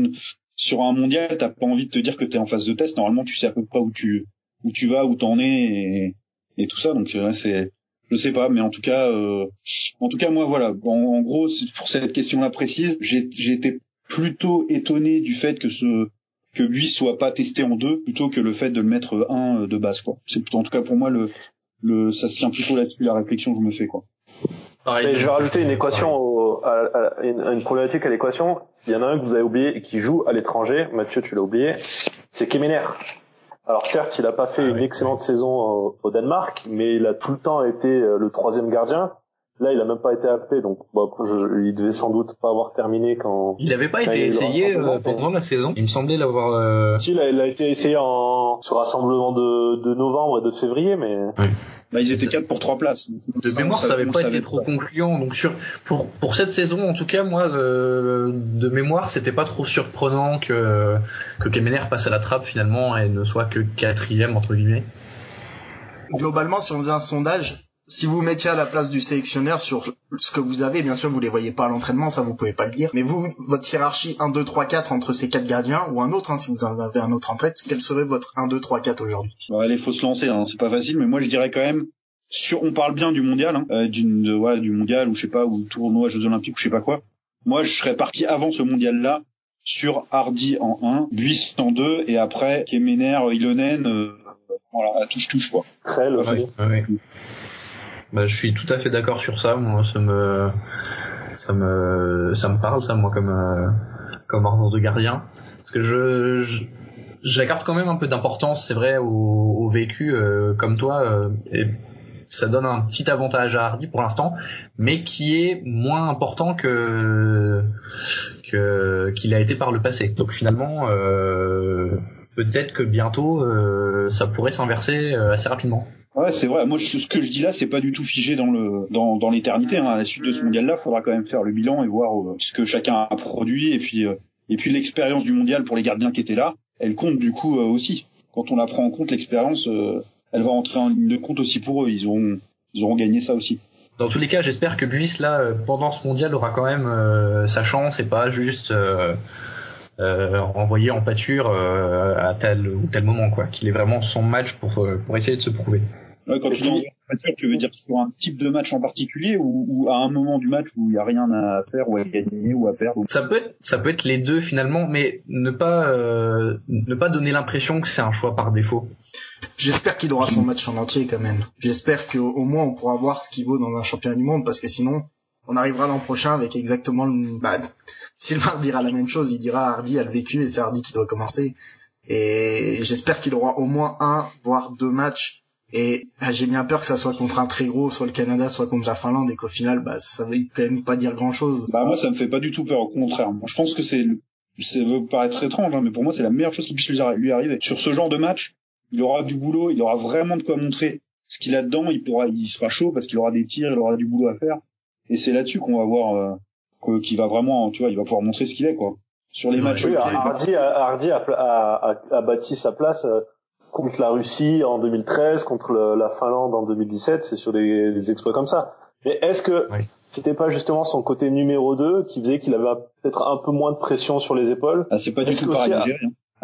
sur un mondial, t'as pas envie de te dire que t'es en phase de test. Normalement, tu sais à peu près où tu où tu vas, où t'en es et, et tout ça. Donc c'est je sais pas, mais en tout cas, euh, en tout cas moi voilà. En, gros, pour cette question-là précise, été plutôt étonné du fait que ce que lui soit pas testé en deux plutôt que le fait de le mettre un de base quoi. C'est en tout cas pour moi le le ça se tient plutôt là-dessus la réflexion que je me fais quoi. Et je vais rajouter une équation à, une, problématique à l'équation. Il y en a un que vous avez oublié et qui joue à l'étranger. Mathieu, tu l'as oublié. C'est Kemener. Alors certes, il a pas fait ah une excellente saison au, Danemark, mais il a tout le temps été euh, le troisième gardien. Là, il a même pas été appelé, donc bon, il devait sans doute pas avoir terminé quand. Il avait pas été essayé euh, pendant la saison. Il me semblait l'avoir. Euh... Si, il a, il a, été essayé en sur rassemblement de, de novembre et de février, mais. Oui. Bah, ils étaient quatre pour trois places. De mémoire, ça, avait pas été trop concluant. Donc sur pour pour cette saison, en tout cas, moi, euh, de mémoire, c'était pas trop surprenant que que Kemener passe à la trappe finalement et ne soit que quatrième entre guillemets. Globalement, si on faisait un sondage, si vous mettiez à la place du sélectionneur sur ce que vous avez, bien sûr, vous les voyez pas à l'entraînement, ça vous pouvez pas le dire, mais vous, votre hiérarchie 1, 2, 3, 4 entre ces quatre gardiens, ou un autre, hein, si vous en avez un autre en tête, quel serait votre 1, 2, 3, 4 aujourd'hui? Bon, Allez, faut se lancer, hein, c'est pas facile, mais moi je dirais quand même, sur, on parle bien du mondial, hein, euh, d'une, de, ouais, du mondial, ou je sais pas, ou tournoi Jeux Olympiques, ou je sais pas quoi. Moi, je serais parti avant ce mondial-là, sur Hardy en 1, Buis en 2, et après Kemener, Ilonen, euh, voilà, à touche-touche, quoi. Très ouais, bah, je suis tout à fait d'accord sur ça. Moi, ça me, ça me, ça me parle, ça, moi, comme, euh, comme ordre de gardien. Parce que je, j'accorde quand même un peu d'importance, c'est vrai, au, au vécu, euh, comme toi, euh, et ça donne un petit avantage à Hardy pour l'instant, mais qui est moins important que, que qu'il a été par le passé. Donc finalement, peut-être que bientôt, ça pourrait s'inverser assez rapidement. Ouais, c'est vrai. Moi, ce que je dis là, c'est pas du tout figé dans le dans, dans l'éternité. Hein. À la suite de ce mondial-là, il faudra quand même faire le bilan et voir euh, ce que chacun a produit. Et puis euh, et puis l'expérience du mondial pour les gardiens qui étaient là, elle compte du coup euh, aussi. Quand on la prend en compte, l'expérience, elle va entrer en ligne de compte aussi pour eux. Ils auront ils auront gagné ça aussi. dans tous les cas, j'espère que Buis là, euh, pendant ce mondial, aura quand même euh, sa chance et pas juste euh, euh, envoyé en pâture euh, à tel ou tel moment, quoi. Qu'il ait vraiment son match pour pour essayer de se prouver. Ouais, quand tu dis en pâture, tu veux dire sur un type de match en particulier ou, ou à un moment du match où il y a rien à faire ou à gagner ou à perdre ou... Ça peut être, ça peut être les deux finalement, mais ne pas euh, ne pas donner l'impression que c'est un choix par défaut. J'espère qu'il aura son match en entier quand même. J'espère qu'au au moins on pourra voir ce qu'il vaut dans un championnat du monde parce que sinon on arrivera l'an prochain avec exactement le... Bah, Sylvain dira la même chose, il dira Hardy a le vécu et c'est Hardy qui doit commencer. Et j'espère qu'il aura au moins un, voire deux matchs. Et bah, j'ai bien peur que ça soit contre un très gros, soit le Canada, soit contre la Finlande, et qu'au final, bah, ça veut quand même pas dire grand chose. Bah moi ça me fait pas du tout peur, au contraire. Moi, je pense que c'est, ça veut paraître étrange, hein, mais pour moi c'est la meilleure chose qui puisse lui arriver. Sur ce genre de match, il aura du boulot, il aura vraiment de quoi montrer ce qu'il a dedans. Il pourra, il sera chaud parce qu'il aura des tirs, il aura du boulot à faire. Et c'est là-dessus qu'on va voir euh, que- qu'il va vraiment, tu vois, il va pouvoir montrer ce qu'il est quoi. Sur les Ouais, matchs. Oui, Hardy, a, Hardy a, a, a- a bâti sa place euh, contre la Russie en 2013, contre le- la Finlande en 2017, c'est sur des, des exploits comme ça. Mais est-ce que Oui. c'était pas justement son côté numéro 2 qui faisait qu'il avait peut-être un peu moins de pression sur les épaules? Ah, c'est pas du tout pareil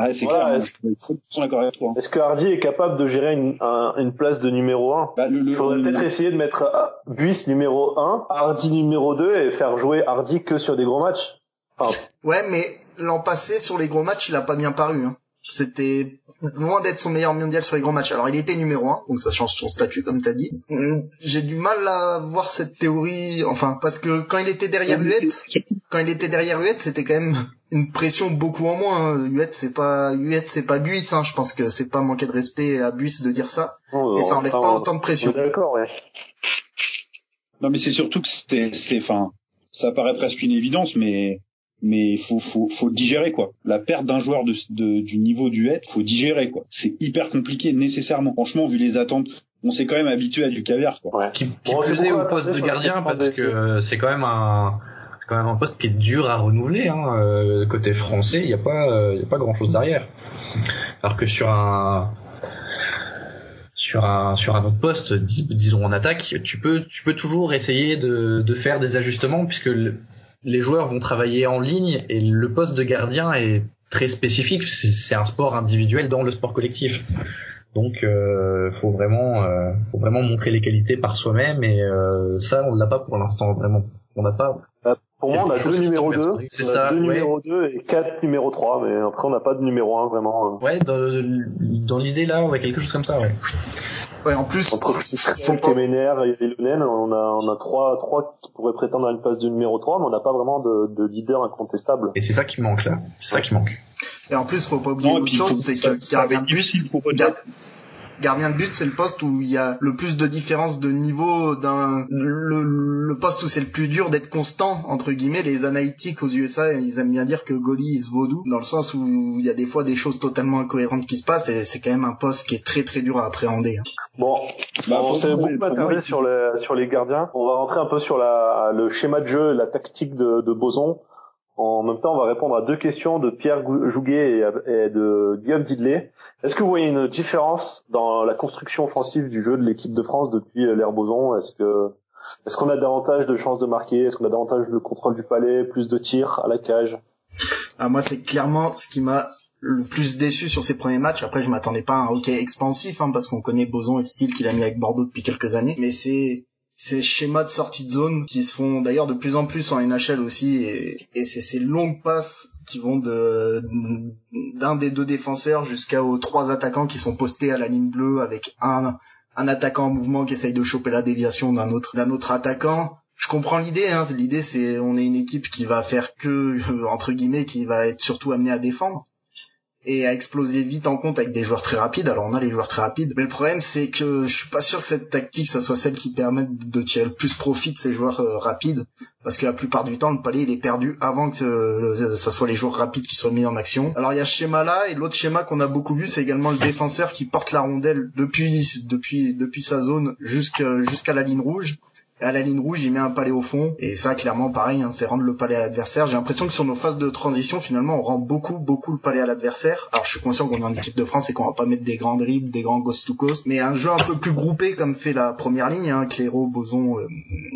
Ah, c'est Voilà, clair. hein, est-ce- je suis 100% d'accord avec toi. hein. Est-ce que Hardy est capable de gérer une, un- une place de numéro 1 Bah, le, le- Il faudrait le- peut-être essayer de mettre euh, Buis numéro 1, Hardy numéro 2 et faire jouer Hardy que sur des gros matchs. Enfin, Ouais, mais l'an passé, sur les gros matchs, il a pas bien paru. Hein. C'était loin d'être son meilleur mondial sur les gros matchs. Alors, il était numéro un, donc ça change son statut, comme t'as dit. Hum, J'ai du mal à voir cette théorie, enfin, parce que quand il était derrière Huette, quand il était derrière Huette, c'était quand même une pression beaucoup en moins. hein. Huette, c'est pas Huette, c'est pas Buis. Hein. Je pense que c'est pas manquer de respect à Buis de dire ça. bon, Et ça enlève enfin, pas autant de on pression. D'accord, ouais. Non, mais c'est surtout que c'est, c'est, enfin, ça paraît presque une évidence, mais, mais faut, faut, faut digérer, quoi. La perte d'un joueur de, de- du niveau du head, faut digérer, quoi. C'est hyper compliqué, nécessairement. Franchement, vu les attentes, on s'est quand même habitué à du caviar, quoi. ouais. Qui, qui Bon, beaucoup au poste de gardien parce que euh, c'est quand même un c'est quand même un poste qui est dur à renouveler. Hein. euh, Côté français, il n'y a pas euh, il y a pas grand chose derrière. Alors que sur un sur un sur un autre poste, dis- disons en attaque, tu peux tu peux toujours essayer de de faire des ajustements puisque le- les joueurs vont travailler en ligne et le poste de gardien est très spécifique. C'est un sport individuel dans le sport collectif. Donc, euh, faut vraiment, euh, faut vraiment montrer les qualités par soi-même et euh, ça, on l'a pas pour l'instant vraiment. On n'a pas. Pour moi, on a deux numéros tombe 2. bien. C'est on a ça, deux ouais. numéros 2 et quatre numéros 3, mais après, on n'a pas de numéro 1 vraiment. euh, Ouais, dans, dans l'idée là, ouais, quelque chose comme ça, ouais. Ouais, en plus, Entre pas- Kemener et Ilonen, on a, on a trois, trois qui pourraient prétendre à une place de numéro 3, mais on n'a pas vraiment de, de leader incontestable. Et c'est ça qui manque là. C'est ça qui manque. et en plus, faut pas oublier Non, autre chose, c'est ça- que ça va gardien être de but, Gardien de but, c'est le poste où il y a le plus de différence de niveau d'un le, le poste où c'est le plus dur d'être constant entre guillemets. Les analytiques aux USA, ils aiment bien dire que goalie is vaudou dans le sens où il y a des fois des choses totalement incohérentes qui se passent et c'est quand même un poste qui est très très dur à appréhender. hein. Bon, Bah, on pour s'est beaucoup attardé sur, les, sur les gardiens. On va rentrer un peu sur la, le schéma de jeu et la tactique de, de Boson. En même temps, on va répondre à deux questions de Pierre Jouguet et, de Guillaume Didelet. Est-ce que vous voyez une différence dans la construction offensive du jeu de l'équipe de France depuis euh, l'ère Boson? Est-ce que est-ce qu'on a davantage de chances de marquer? Est-ce qu'on a davantage de contrôle du palais, plus de tirs à la cage? Ah, moi, c'est clairement ce qui m'a le plus déçu sur ses premiers matchs. Après, je m'attendais pas à un hockey expansif, hein, parce qu'on connaît Boson et le style qu'il a mis avec Bordeaux depuis quelques années. Mais c'est ces schémas de sortie de zone qui se font d'ailleurs de plus en plus en NHL aussi, et, et c'est ces longues passes qui vont de d'un des deux défenseurs jusqu'aux trois attaquants qui sont postés à la ligne bleue avec un un attaquant en mouvement qui essaye de choper la déviation d'un autre d'un autre attaquant je comprends l'idée. Hein. L'idée, c'est on est une équipe qui va faire que entre guillemets, qui va être surtout amenée à défendre et à exploser vite en compte avec des joueurs très rapides. Alors on a les joueurs très rapides, mais le problème c'est que je suis pas sûr que cette tactique, ça soit celle qui permette de tirer le plus profit de ces joueurs euh, rapides, parce que la plupart du temps, le palais il est perdu avant que euh, ça soit les joueurs rapides qui soient mis en action. Alors il y a ce schéma-là et l'autre schéma qu'on a beaucoup vu, c'est également le défenseur qui porte la rondelle depuis depuis depuis sa zone jusqu'à jusqu'à la ligne rouge à la ligne rouge, il met un palais au fond. Et ça, clairement, pareil, hein, c'est rendre le palais à l'adversaire. J'ai l'impression que sur nos phases de transition, finalement, on rend beaucoup, beaucoup le palais à l'adversaire. Alors, je suis conscient qu'on est en équipe de France et qu'on va pas mettre des grands dribbles, des grands ghost to coast, mais un jeu un peu plus groupé comme fait la première ligne, hein, Boson, euh,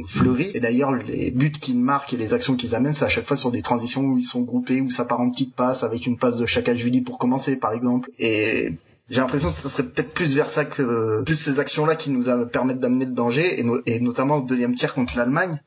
Fleury. Et d'ailleurs, les buts qu'ils marquent et les actions qu'ils amènent, c'est à chaque fois sur des transitions où ils sont groupés, où ça part en petites passes avec une passe de Chaka Julie pour commencer, par exemple. Et j'ai l'impression que ça serait peut-être plus vers ça que plus ces actions-là qui nous permettent d'amener le danger et, notamment le deuxième tiers contre l'Allemagne.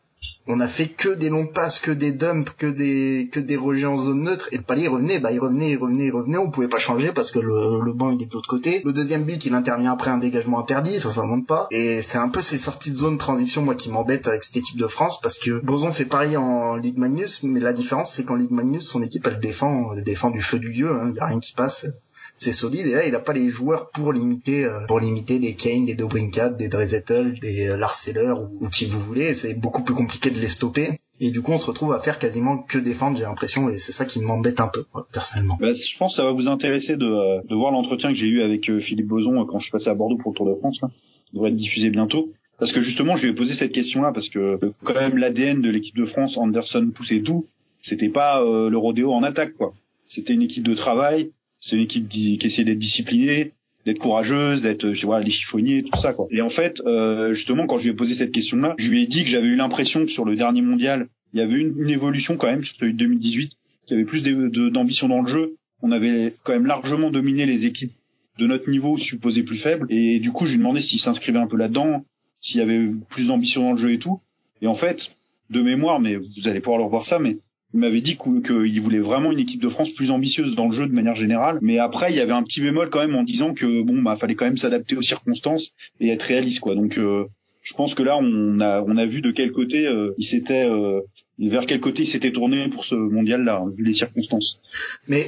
On a fait que des longs passes, que des dumps, que des que des rejets en zone neutre et le palier revenait, bah il revenait, il revenait, il revenait. On pouvait pas changer parce que le, banc il est de l'autre côté. Le deuxième but il intervient après un dégagement interdit, ça monte pas. Et c'est un peu ces sorties de zone transition moi qui m'embête avec cette équipe de France parce que Boson fait pareil en Ligue Magnus, mais la différence c'est qu'en Ligue Magnus son équipe elle défend, elle défend du feu du dieu, hein, y a rien qui passe c'est solide et là il a pas les joueurs pour limiter euh, pour limiter des Kane, des Dobrinkat, des Drezettel, des euh, Larceller ou, qui vous voulez, c'est beaucoup plus compliqué de les stopper et du coup on se retrouve à faire quasiment que défendre, j'ai l'impression et c'est ça qui m'embête un peu personnellement. Bah, je pense que ça va vous intéresser de, euh, de voir l'entretien que j'ai eu avec Philippe Boson quand je suis passé à Bordeaux pour le Tour de France là. Il devrait être diffusé bientôt. Parce que justement, je lui ai posé cette question-là parce que quand même l'ADN de l'équipe de France, Anderson, poussait tout, c'était pas le rodéo en attaque quoi. C'était une équipe de travail, c'est une équipe qui, qui essaie d'être disciplinée, d'être courageuse, d'être, je vois, les chiffonniers, tout ça, quoi. Et en fait, euh, justement, quand je lui ai posé cette question-là, je lui ai dit que j'avais eu l'impression que sur le dernier mondial, il y avait une, une évolution quand même sur celui de 2018, qu'il y avait plus d'ambition dans le jeu. On avait quand même largement dominé les équipes de notre niveau supposé plus faible. Et du coup, je lui ai demandé s'il s'inscrivait un peu là-dedans, s'il y avait plus d'ambition dans le jeu et tout. Et en fait, de mémoire, mais vous allez pouvoir le revoir ça, mais il m'avait dit qu'il voulait vraiment une équipe de France plus ambitieuse dans le jeu de manière générale. Mais après, il y avait un petit bémol quand même en disant que bon, bah, fallait quand même s'adapter aux circonstances et être réaliste, quoi. Donc, euh, je pense que là, on a, on a vu de quel côté euh, il s'était, euh, vers quel côté il s'était tourné pour ce mondial-là, vu les circonstances. Mais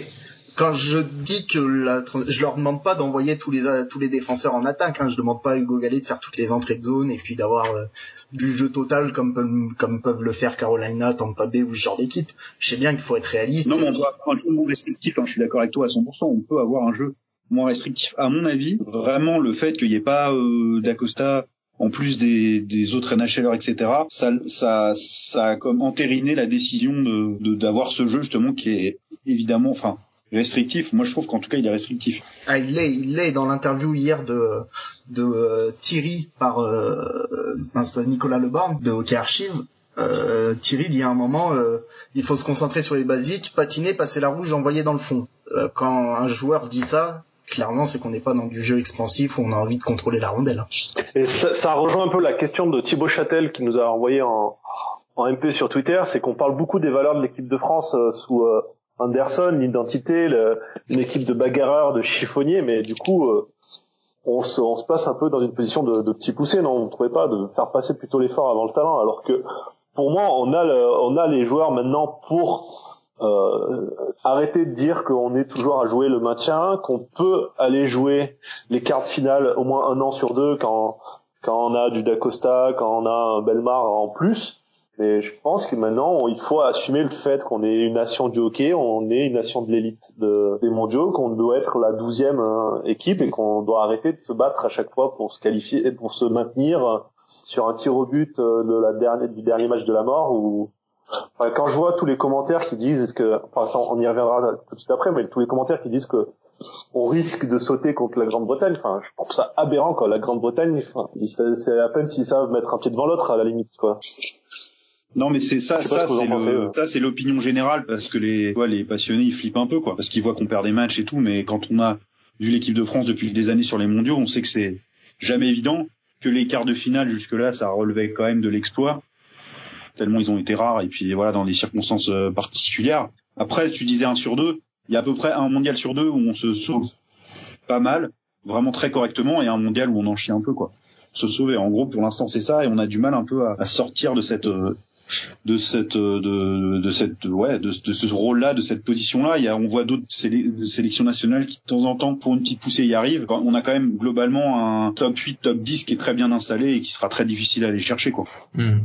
quand je dis que la, je leur demande pas d'envoyer tous les tous les défenseurs en attaque. Hein. Je demande pas à Hugo Gallet de faire toutes les entrées de zone et puis d'avoir euh, du jeu total comme peuvent, comme peuvent le faire Carolina, Tampa Bay ou ce genre d'équipe. Je sais bien qu'il faut être réaliste. Non, mais on doit avoir un jeu moins restrictif. Hein. Je suis d'accord avec toi à 100%. On peut avoir un jeu moins restrictif. À mon avis, vraiment le fait qu'il n'y ait pas euh, d'Acosta en plus des, des autres NHLers, etc., ça, ça, ça a comme entériné la décision de d'avoir ce jeu justement qui est évidemment, enfin, restrictif. Moi, je trouve qu'en tout cas, il est restrictif. Ah, il l'est, il l'est dans l'interview hier de de euh, Thierry par euh, Nicolas Leborn de Hockey Archive. Euh, Thierry dit à un moment, euh, il faut se concentrer sur les basiques, patiner, passer la rouge, envoyer dans le fond. Euh, quand un joueur dit ça, clairement, c'est qu'on n'est pas dans du jeu expansif où on a envie de contrôler la rondelle. Et ça, ça rejoint un peu la question de Thibaut Châtel qui nous a envoyé en, en MP sur Twitter, c'est qu'on parle beaucoup des valeurs de l'équipe de France sous Anderson, l'identité, une équipe de bagarreurs, de chiffonniers, mais du coup, euh, on, se, on se place un peu dans une position de, de petit poussé, non? Vous ne trouvez pas de faire passer plutôt l'effort avant le talent, alors que pour moi, on a, le, on a les joueurs maintenant pour euh, arrêter de dire qu'on est toujours à jouer le maintien, qu'on peut aller jouer les cartes finales au moins un an sur deux quand quand on a du Dacosta, quand on a un Belmar en plus mais je pense que maintenant, il faut assumer le fait qu'on est une nation du hockey, on est une nation de l'élite de, des mondiaux, qu'on doit être la douzième euh, équipe et qu'on doit arrêter de se battre à chaque fois pour se qualifier, et pour se maintenir sur un tir au but euh, de la dernière, du dernier match de la mort. Ou quand je vois tous les commentaires qui disent que, enfin, on y reviendra tout de suite après, mais tous les commentaires qui disent que on risque de sauter contre la Grande-Bretagne. Enfin, je trouve ça aberrant, quoi. La Grande-Bretagne, enfin, c'est à peine s'ils savent mettre un pied devant l'autre, à la limite, quoi. Non, mais c'est ça, ça, c'est le, ça, c'est l'opinion générale parce que les, ouais, les passionnés, ils flippent un peu, quoi, parce qu'ils voient qu'on perd des matchs et tout, mais quand on a vu l'équipe de France depuis des années sur les mondiaux, on sait que c'est jamais évident, que les quarts de finale jusque-là, ça relevait quand même de l'exploit, tellement ils ont été rares, et puis voilà, dans des circonstances euh, particulières. Après, tu disais un sur deux, il y a à peu près un mondial sur deux où on se sauve pas mal, vraiment très correctement, et un mondial où on en chie un peu, quoi se sauver. En gros, pour l'instant, c'est ça, et on a du mal un peu à, sortir de cette euh, de cette de, de cette ouais de, de ce rôle-là, de cette position-là. Il y a, on voit d'autres sélections nationales qui de temps en temps pour une petite poussée y arrivent. On a quand même globalement un top 8, top 10 qui est très bien installé et qui sera très difficile à aller chercher quoi. Hmm.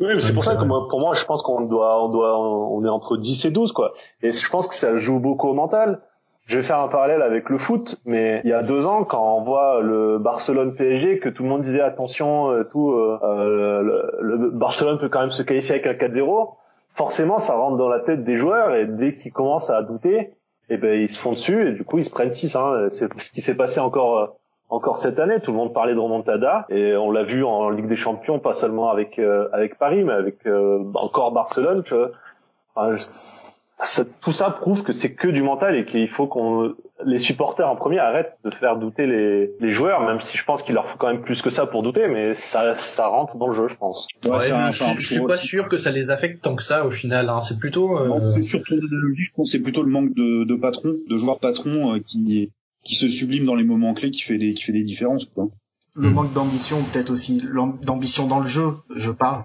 Oui, mais c'est pour ça que moi, pour moi, je pense qu'on doit on doit on est entre 10 et 12 quoi. Et je pense que ça joue beaucoup au mental je vais faire un parallèle avec le foot, mais il y a deux ans, quand on voit le Barcelone PSG, que tout le monde disait attention, euh, tout, euh, euh, le, le, Barcelone peut quand même se qualifier avec un 4-0. Forcément, ça rentre dans la tête des joueurs et dès qu'ils commencent à douter, eh ben ils se font dessus et du coup ils se prennent 6 hein. C'est ce qui s'est passé encore encore cette année. Tout le monde parlait de remontada et on l'a vu en Ligue des Champions, pas seulement avec avec Paris, mais avec encore Barcelone. Vois. Enfin, tout ça prouve que c'est que du mental et qu'il faut qu'on les supporters en premier arrêtent de faire douter les, les joueurs, même si je pense qu'il leur faut quand même plus que ça pour douter, mais ça, ça rentre dans le jeu, je pense. Ouais, je, je, suis pas sûr que ça les affecte tant que ça au final. Hein. C'est plutôt. Euh... C'est surtout l'analogie, je pense, c'est plutôt le manque de, de patrons, de joueurs patrons euh, qui qui se sublime dans les moments clés, qui fait des qui fait des différences. Quoi. Le manque d'ambition, peut-être aussi d'ambition dans le jeu, je parle.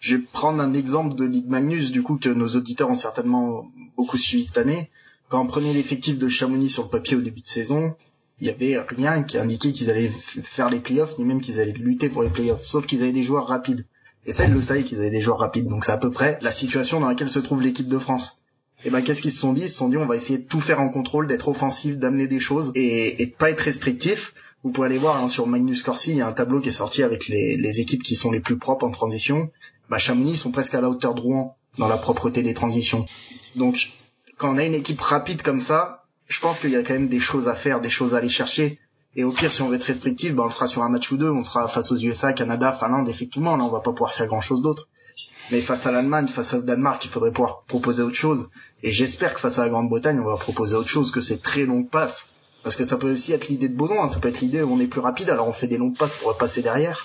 Je vais prendre un exemple de Ligue Magnus, du coup, que nos auditeurs ont certainement beaucoup suivi cette année. Quand on prenait l'effectif de Chamonix sur le papier au début de saison, il y avait rien qui indiquait qu'ils allaient faire les playoffs, ni même qu'ils allaient lutter pour les playoffs, sauf qu'ils avaient des joueurs rapides. Et ça, ils le savaient qu'ils avaient des joueurs rapides. Donc c'est à peu près la situation dans laquelle se trouve l'équipe de France. Et ben qu'est-ce qu'ils se sont dit? Ils se sont dit on va essayer de tout faire en contrôle, d'être offensif, d'amener des choses et, pas être restrictif. Vous pouvez aller voir hein, sur Magnus Corsi, il y a un tableau qui est sorti avec les, équipes qui sont les plus propres en transition bah, Chamonix sont presque à la hauteur de Rouen dans la propreté des transitions. Donc, quand on a une équipe rapide comme ça, je pense qu'il y a quand même des choses à faire, des choses à aller chercher. Et au pire, si on veut être restrictif, bah, on sera sur un match ou deux, on sera face aux USA, Canada, Finlande, effectivement, là, on va pas pouvoir faire grand chose d'autre. Mais face à l'Allemagne, face au Danemark, il faudrait pouvoir proposer autre chose. Et j'espère que face à la Grande-Bretagne, on va proposer autre chose que ces très longues passes. Parce que ça peut aussi être l'idée de Boson, hein. ça peut être l'idée où on est plus rapide, alors on fait des longues passes pour passer derrière.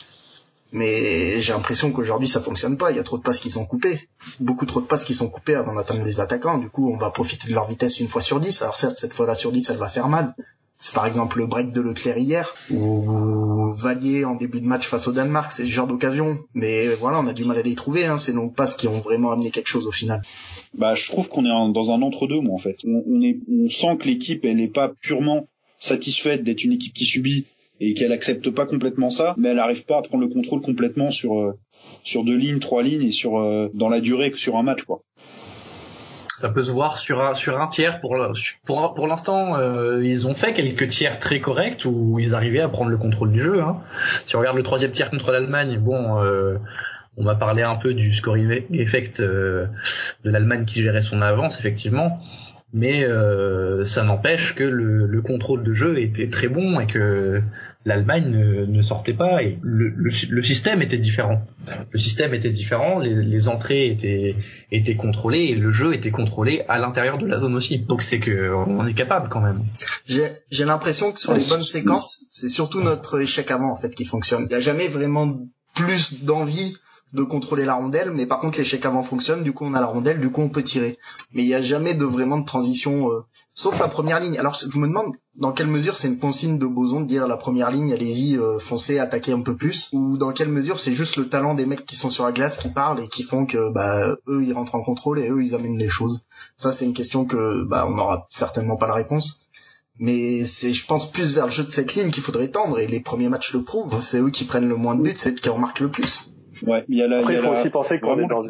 Mais j'ai l'impression qu'aujourd'hui ça fonctionne pas. Il y a trop de passes qui sont coupées, beaucoup trop de passes qui sont coupées avant d'atteindre les attaquants. Du coup, on va profiter de leur vitesse une fois sur dix. Alors certes, cette fois-là sur dix, elle va faire mal. C'est par exemple le break de Leclerc hier ou Valier en début de match face au Danemark. C'est ce genre d'occasion. Mais voilà, on a du mal à les trouver. Hein, ces longues passes qui ont vraiment amené quelque chose au final. Bah, je trouve qu'on est dans un entre-deux, moi en fait. On, est, on sent que l'équipe, elle n'est pas purement satisfaite d'être une équipe qui subit et qu'elle accepte pas complètement ça, mais elle n'arrive pas à prendre le contrôle complètement sur euh, sur deux lignes, trois lignes et sur euh, dans la durée que sur un match quoi. Ça peut se voir sur un sur un tiers pour pour pour l'instant euh, ils ont fait quelques tiers très corrects où ils arrivaient à prendre le contrôle du jeu. Hein. Si on regarde le troisième tiers contre l'Allemagne, bon. On m'a parlé un peu du scoring effect de l'Allemagne qui gérait son avance effectivement, mais ça n'empêche que le, le, contrôle de jeu était très bon et que l'Allemagne ne, ne, sortait pas et le, le, système était différent. Le système était différent, les, les, entrées étaient étaient contrôlées et le jeu était contrôlé à l'intérieur de la zone aussi. Donc c'est que on est capable quand même. J'ai l'impression que sur les bonnes séquences, c'est surtout notre échec avant en fait qui fonctionne. Il n'y a jamais vraiment plus d'envie de contrôler la rondelle, mais par contre l'échec avant fonctionne, du coup on a la rondelle, du coup on peut tirer. Mais il n'y a jamais de vraiment de transition euh, Sauf la première ligne. Alors je me demande dans quelle mesure c'est une consigne de Boson de dire la première ligne, allez-y, euh, foncez, attaquez un peu plus, ou dans quelle mesure c'est juste le talent des mecs qui sont sur la glace qui parlent et qui font que bah eux ils rentrent en contrôle et eux ils amènent les choses. Ça c'est une question que bah on n'aura certainement pas la réponse. Mais c'est, je pense, plus vers le jeu de cette ligne qu'il faudrait tendre, et les premiers matchs le prouvent. C'est eux qui prennent le moins de buts, c'est eux qui en marquent le plus. Ouais, il y a la, Après, il, faut aussi penser qu'on est dans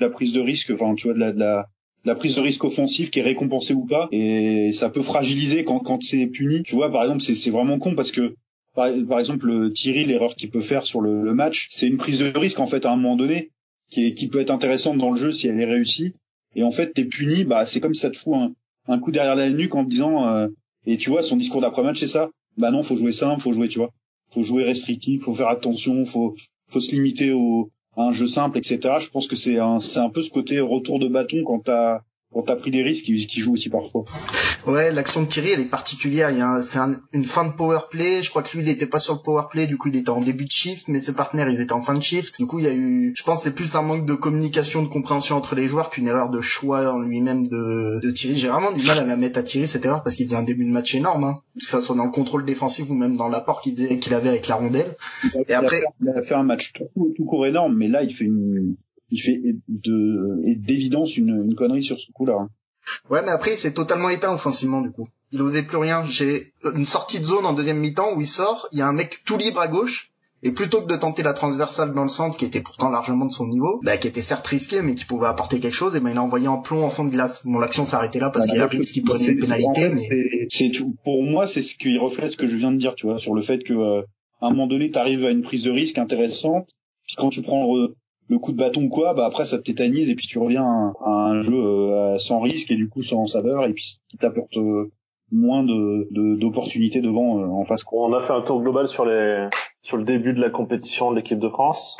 la prise de risque, enfin, tu vois, de la, de la, la prise de risque offensif qui est récompensée ou pas et ça peut fragiliser quand quand c'est puni. Tu vois par exemple c'est c'est vraiment con parce que par, par exemple Thierry l'erreur qu'il peut faire sur le, match c'est une prise de risque en fait à un moment donné qui est qui peut être intéressante dans le jeu si elle est réussie. Et en fait t'es puni bah c'est comme si ça te fout un, un coup derrière la nuque en te disant euh, et tu vois son discours d'après match c'est ça. Bah non faut jouer simple faut jouer tu vois. Faut jouer restrictif faut faire attention faut faut se limiter au un jeu simple, etc. Je pense que c'est un, un peu ce côté retour de bâton quand t'as quand t'as pris des risques qui, qui joue aussi parfois. Ouais, l'action de Thierry, elle est particulière. Il y a c'est une fin de power play. Je crois que lui, il était pas sur le power play. Du coup, il était en début de shift, mais ses partenaires, ils étaient en fin de shift. Du coup, il y a eu, je pense, c'est plus un manque de communication, de compréhension entre les joueurs qu'une erreur de choix en lui-même de, de Thierry. J'ai vraiment du mal à la mettre à Thierry cette erreur parce qu'il faisait un début de match énorme, hein. que ça soit dans le contrôle défensif ou même dans l'apport qu'il faisait, qu'il avait avec la rondelle. Et après, il a fait un match tout, tout court énorme, mais là, il fait une, il fait de d'évidence une, une connerie sur ce coup-là. Hein. Ouais, mais après, c'est totalement éteint offensivement, du coup. Il osait plus rien. J'ai une sortie de zone en deuxième mi-temps où il sort, il y a un mec tout libre à gauche, Et plutôt que de tenter la transversale dans le centre, qui était pourtant largement de son niveau, bah, qui était certes risqué, mais qui pouvait apporter quelque chose, et ben il a envoyé en plomb en fond de glace. Bon, l'action s'arrêtait là parce qu'il y a Ritz qui prenait une pénalité. mais... c'est pour moi, c'est ce qui reflète ce que je viens de dire, tu vois, sur le fait que euh, à un moment donné, tu arrives à une prise de risque intéressante, puis quand tu prends le, coup de bâton quoi, bah après ça te tétanise et puis tu reviens à, un jeu euh, sans risque et du coup sans saveur et puis qui t'apporte euh, moins de d'opportunités devant en face. On a fait un tour global sur les sur le début de la compétition de l'équipe de France.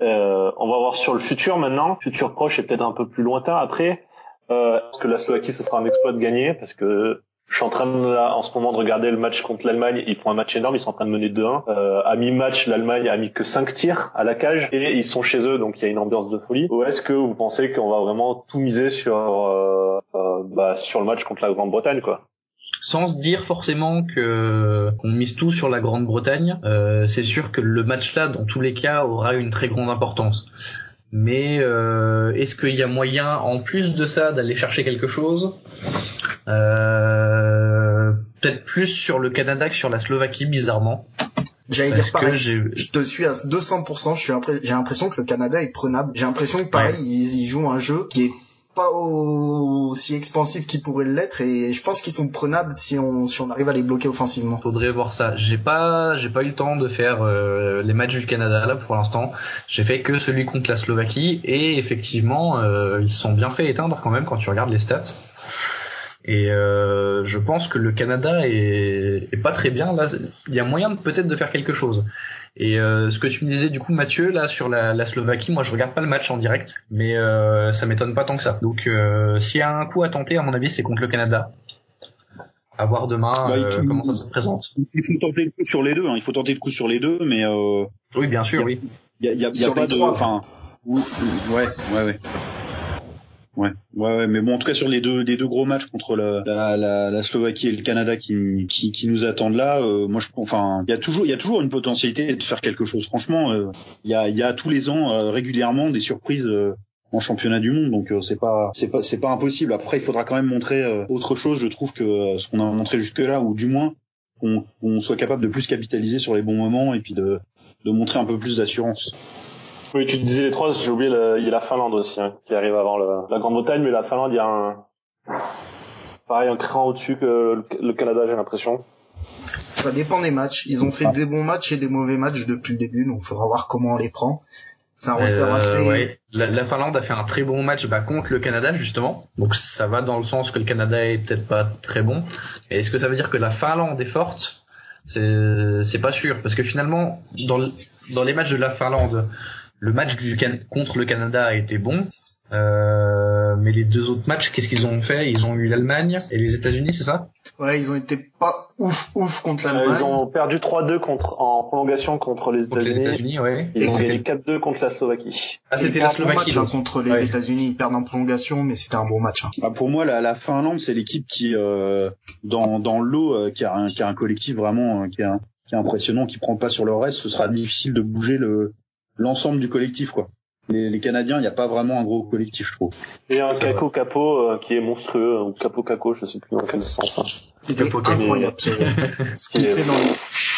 Euh, on va voir sur le futur maintenant. Futur proche et peut-être un peu plus lointain après. Euh, est-ce que la Slovaquie, ce sera un exploit de gagner? Parce que je suis en train en ce moment de regarder le match contre l'Allemagne. Ils font un match énorme. Ils sont en train de mener 2-1. Euh, à mi-match, l'Allemagne a mis que 5 tirs à la cage et ils sont chez eux, donc il y a une ambiance de folie. Ou est-ce que vous pensez qu'on va vraiment tout miser sur euh, euh, bah, sur le match contre la Grande-Bretagne, quoi? Sans se dire forcément qu'on mise tout sur la Grande-Bretagne. Euh, c'est sûr que le match-là, dans tous les cas, aura une très grande importance. Mais euh, est-ce qu'il y a moyen, en plus de ça, d'aller chercher quelque chose euh, Peut-être plus sur le Canada que sur la Slovaquie, bizarrement? J'allais dire pareil. Je te suis à 200%. Je suis j'ai l'impression que le Canada est prenable. J'ai l'impression que pareil, ils, ils, jouent un jeu qui est pas aussi expansif qu'ils pourraient l'être et je pense qu'ils sont prenables si on si on arrive à les bloquer offensivement. Faudrait voir ça. J'ai pas j'ai pas eu le temps de faire euh, les matchs du Canada là pour l'instant. J'ai fait que celui contre la Slovaquie et effectivement euh, ils sont bien fait éteindre quand même quand tu regardes les stats. Et euh, je pense que le Canada est, est pas très bien là. Il y a moyen peut-être de faire quelque chose. Et euh, ce que tu me disais du coup Mathieu là sur la, la, Slovaquie, moi je regarde pas le match en direct, mais euh, ça m'étonne pas tant que ça. Donc euh, s'il y a un coup à tenter, à mon avis, c'est contre le Canada. À voir demain bah, euh, comment ça se présente. Il faut tenter le coup sur les deux. Hein. Il faut tenter le coup sur les deux, mais euh, oui, bien sûr, oui. Il y a, y a, y a pas de, enfin, ouais, ouais, ouais. Ouais, ouais, ouais, mais bon, en tout cas sur les deux, des deux gros matchs contre la, la, la, Slovaquie et le Canada qui, qui, qui nous attendent là, euh, moi je, enfin, il y a toujours, il y a toujours une potentialité de faire quelque chose. Franchement, euh, il y a, il y a tous les ans euh, régulièrement des surprises en championnat du monde, donc c'est pas, c'est pas, c'est pas impossible. Après, il faudra quand même montrer autre chose. Je trouve que ce qu'on a montré jusque là, ou du moins qu'on soit capable de plus capitaliser sur les bons moments et puis de, de montrer un peu plus d'assurance. Oui, tu disais les trois, j'ai oublié, il y a la Finlande aussi, hein, qui arrive avant la Grande-Bretagne, mais la Finlande, il y a un, pareil, un cran au-dessus que le, Canada, j'ai l'impression. Ça dépend des matchs. Ils ont fait des bons matchs et des mauvais matchs depuis le début, donc il faudra voir comment on les prend. C'est un roster euh, assez. La, Finlande a fait un très bon match bah, contre le Canada justement, donc ça va dans le sens que le Canada est peut-être pas très bon. Et est-ce que ça veut dire que la Finlande est forte? C'est c'est pas sûr parce que finalement dans dans les matchs de la Finlande, le match du contre le Canada a été bon. Euh, mais les deux autres matchs, qu'est-ce qu'ils ont fait? Ils ont eu l'Allemagne et les États-Unis, c'est ça? Ouais, ils ont été pas ouf ouf contre l'Allemagne. Euh, ils ont perdu 3-2 contre en prolongation contre les États-Unis. ouais. Ils ont gagné 4-2 contre la Slovaquie. Ah, c'était la Slovaquie match, contre les États-Unis. Ils perdent en prolongation, mais c'était un bon match. Hein. Ah, pour moi, la, la Finlande, c'est l'équipe qui euh, dans dans l'eau euh, qui a un qui a un collectif vraiment qui, a, qui est impressionnant, qui prend pas sur le reste. Ce sera difficile de bouger le l'ensemble du collectif, quoi. Les, les Canadiens, il n'y a pas vraiment un gros collectif, je trouve. Et un Caco Capo euh, qui est monstrueux, ou Capo Caco, je sais plus dans quel sens. Hein. Il est incroyable. ce qu'il fait dans les,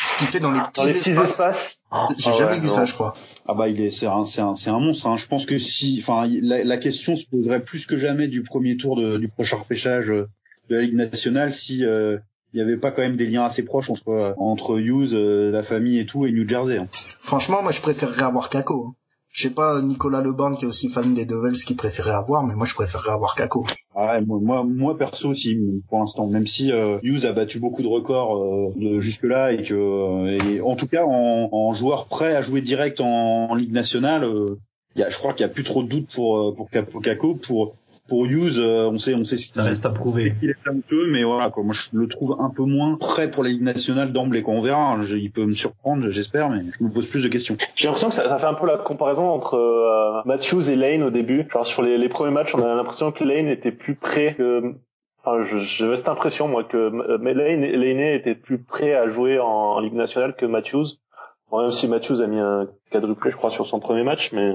ce qu'il fait dans les petits, espaces. Ah, J'ai jamais vu ça, je crois. Ah bah il est, c'est un, c'est un, c'est un monstre. Hein. Je pense que si, enfin, la, la, question se poserait plus que jamais du premier tour de, du prochain repêchage de la Ligue nationale si euh, il y avait pas quand même des liens assez proches entre entre Hughes, euh, la famille et tout et New Jersey. Hein. Franchement, moi je préférerais avoir Kako. Hein. Je sais pas Nicolas Leban qui est aussi fan des Devils qui préférait avoir, mais moi je préférerais avoir Kako. Ah moi, moi, perso aussi pour l'instant, même si euh, Hughes a battu beaucoup de records euh, jusque là et que et en tout cas en, en joueur prêt à jouer direct en, Ligue nationale, il y a, je crois qu'il y a plus trop de doutes pour pour Kako pour pour Hughes, euh, on sait, on sait ce qu'il reste à prouver. Il est talentueux, mais voilà, quoi. Moi, je le trouve un peu moins prêt pour la Ligue nationale d'emblée. Quand on verra, il peut me surprendre, j'espère, mais je me pose plus de questions. J'ai l'impression que ça, ça, fait un peu la comparaison entre euh, Matthews et Lane au début. Genre sur les, les premiers matchs, on a l'impression que Lane était plus prêt que Enfin, j'avais cette impression moi que euh, Lane, Lane était plus prêt à jouer en, en Ligue nationale que Matthews. Bon, même si Matthews a mis un quadruplé, je crois, sur son premier match, mais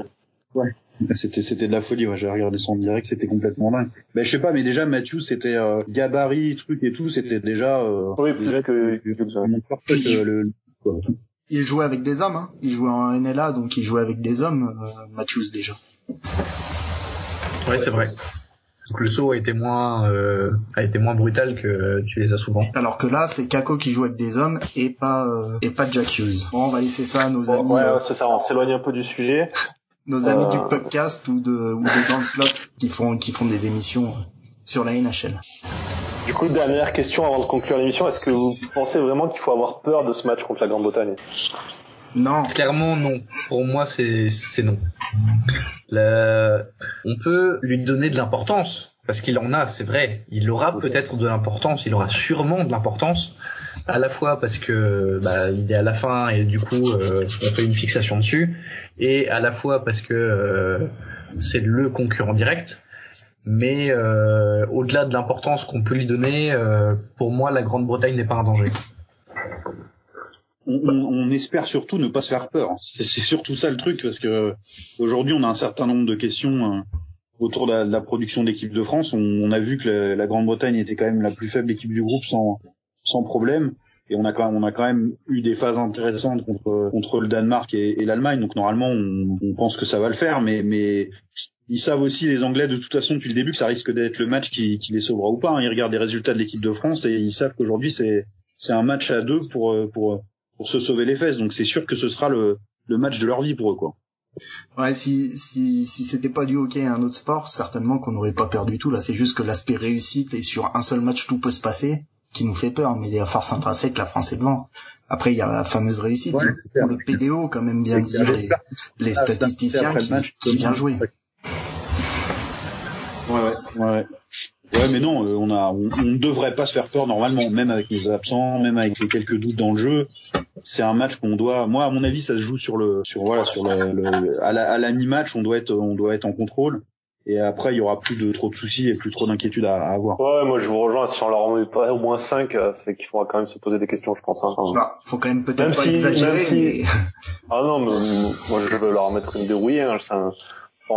ouais. C'était c'était de la folie. Ouais. J'ai regardé son direct, c'était complètement dingue. Ben je sais pas, mais déjà Matthew, c'était euh, gabarit, truc et tout, c'était déjà. Euh, oui, déjà que, que, que, que le, il jouait avec des hommes, hein. il jouait en NLA, donc il jouait avec des hommes, euh, Matthews déjà. Ouais, c'est vrai. Donc le saut a été moins euh, a été moins brutal que tu les as souvent. Alors que là, c'est Kako qui joue avec des hommes et pas euh, et pas Jack Hughes. Bon, on va laisser ça à nos Bon, amis, ouais, euh, ouais, c'est ça, on s'éloigne un peu du sujet. Nos amis Euh. du podcast ou de ou de dans le slot qui font qui font des émissions euh, sur la NHL. Du coup, dernière question avant de conclure l'émission, est-ce que vous pensez vraiment qu'il faut avoir peur de ce match contre la Grande-Bretagne? Non, Clairement non. Pour moi c'est c'est non. Le- On peut lui donner de l'importance parce qu'il en a, c'est vrai. Il aura peut-être de l'importance, il aura sûrement de l'importance. À la fois parce que bah, il est à la fin et du coup euh, on fait une fixation dessus, et à la fois parce que euh, c'est le concurrent direct. Mais euh, au-delà de l'importance qu'on peut lui donner, pour moi la Grande-Bretagne n'est pas un danger. on, on- espère surtout ne pas se faire peur. C'est surtout ça le truc, parce que aujourd'hui, on a un certain nombre de questions euh, autour de la, de la production de l'équipe de France. On, on a vu que la, la Grande-Bretagne était quand même la plus faible équipe du groupe sans, sans problème. Et on a quand même, on a quand même eu des phases intéressantes contre, contre le Danemark et, et l'Allemagne. Donc normalement, on, on pense que ça va le faire, mais, mais ils savent aussi les Anglais de toute façon depuis le début que ça risque d'être le match qui, qui les sauvera ou pas. hein. Ils regardent les résultats de l'équipe de France et ils savent qu'aujourd'hui c'est c'est un match à deux pour pour pour se sauver les fesses. Donc c'est sûr que ce sera le, le match de leur vie pour eux, quoi. Ouais, si si si c'était pas du hockey et un autre sport, certainement qu'on n'aurait pas perdu tout. Là, c'est juste que l'aspect réussite et sur un seul match tout peut se passer qui nous fait peur, mais il y a force intrinsèque, la France est devant. Après, il y a la fameuse réussite, Ouais, le, c'est clair. le PDO, quand même bien dire, les, ça- statisticiens après le qui, match, qui vient jouer. Ouais, ouais, ouais. Ouais. Mais non, euh, on a, on, on ne devrait pas se faire peur normalement, même avec nos absents, même avec les quelques doutes dans le jeu. C'est un match qu'on doit, moi, à mon avis, ça se joue sur le, sur voilà, sur le, le- à la, à la mi-match, on doit être, on doit être en contrôle. Et après, il y aura plus de trop de soucis et plus trop d'inquiétudes à, à avoir. Ouais, moi je vous rejoins, si on leur en met pas au moins 5, c'est qu'il faudra quand même se poser des questions, je pense. hein. Bah, faut quand même peut-être Même pas si- exagérer, même si- mais Ah non, mais moi je veux leur mettre une dérouillée. Hein. C'est un-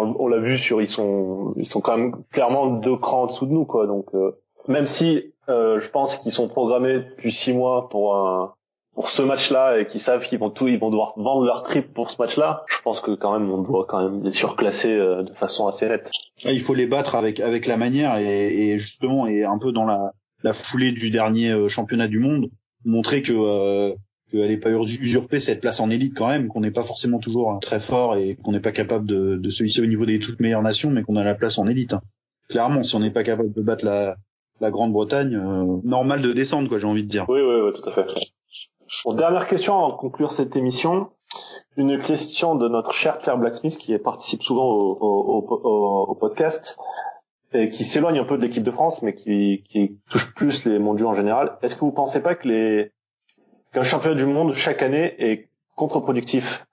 On, l'a vu sur, ils sont, ils sont quand même clairement deux crans en dessous de nous, quoi. Donc euh, même si euh, je pense qu'ils sont programmés depuis six mois pour un, pour ce match-là et qu'ils savent qu'ils vont tout, ils vont devoir vendre leur trip pour ce match-là. Je pense que quand même on doit quand même les surclasser euh, de façon assez nette. Ah, il faut les battre avec avec la manière et, et justement et un peu dans la, la foulée du dernier euh, championnat du monde montrer que euh, qu'elle n'est pas usurpée cette place en élite quand même qu'on n'est pas forcément toujours très fort et qu'on n'est pas capable de, de se hisser au niveau des toutes meilleures nations mais qu'on a la place en élite hein. clairement si on n'est pas capable de battre la la Grande-Bretagne euh, normal de descendre quoi j'ai envie de dire Oui, oui, oui, tout à fait. Bon, dernière question avant de conclure cette émission. Une question de notre cher Claire Blacksmith qui participe souvent au, au, au- au podcast et qui s'éloigne un peu de l'équipe de France mais qui, qui touche plus les mondiaux en général. Est-ce que vous pensez pas que les qu'un championnat du monde chaque année est contre-productif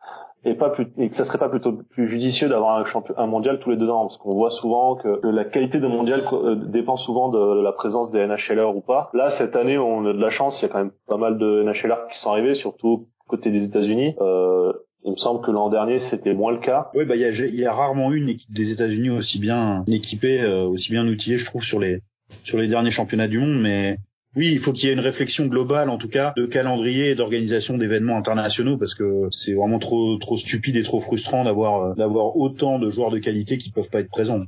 et pas plus, et que ça serait pas plutôt plus judicieux d'avoir un champion un mondial tous les deux ans parce qu'on voit souvent que la qualité de mondial euh, dépend souvent de la présence des NHLers ou pas. Là cette année on a de la chance, il y a quand même pas mal de NHLers qui sont arrivés surtout côté des États-Unis. Euh, il me semble que l'an dernier c'était moins le cas. Oui, bah il y a, y a rarement eu une équipe des États-Unis aussi bien équipée, euh, aussi bien outillée, je trouve, sur les sur les derniers championnats du monde. Mais oui, il faut qu'il y ait une réflexion globale, en tout cas, de calendrier et d'organisation d'événements internationaux, parce que c'est vraiment trop trop stupide et trop frustrant d'avoir euh, d'avoir autant de joueurs de qualité qui peuvent pas être présents.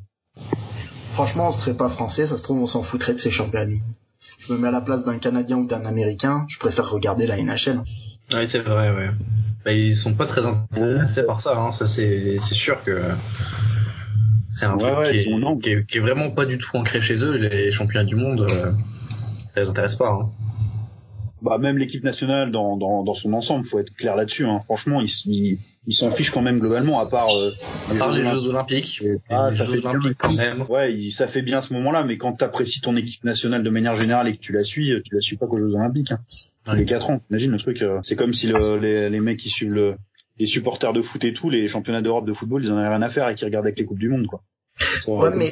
franchement, on serait pas français, ça se trouve, on s'en foutrait de ces championnats. Je me mets à la place d'un Canadien ou d'un Américain, je préfère regarder la NHL. Oui, c'est vrai, ouais. Bah, ils sont pas très intéressés par ça, hein. ça c'est c'est sûr que c'est un Ouais, truc ouais, qui, ils sont- non. est, qui, est, qui est vraiment pas du tout ancré chez eux, les championnats du monde, euh, ça les intéresse pas. Hein. Bah même l'équipe nationale dans, dans dans son ensemble, faut être clair là-dessus. Hein. Franchement, ils ils ils s'en fichent quand même globalement, à part euh, À part les Jeux Jeux Olympiques, Et- les Ah, ça Jeux fait bien. Olympiques quand même. Ouais, ça fait bien à ce moment-là, mais quand t'apprécies ton équipe nationale de manière générale et que tu la suis, tu la suis pas qu'aux Jeux Olympiques. Hein. Ouais. les quatre ans, imagine le truc. euh, c'est comme si le, les, les mecs qui suivent le, les supporters de foot et tout, les championnats d'Europe de football, ils en avaient rien à faire et qui regardent avec les coupes du monde, quoi. Ça Ouais, mais-.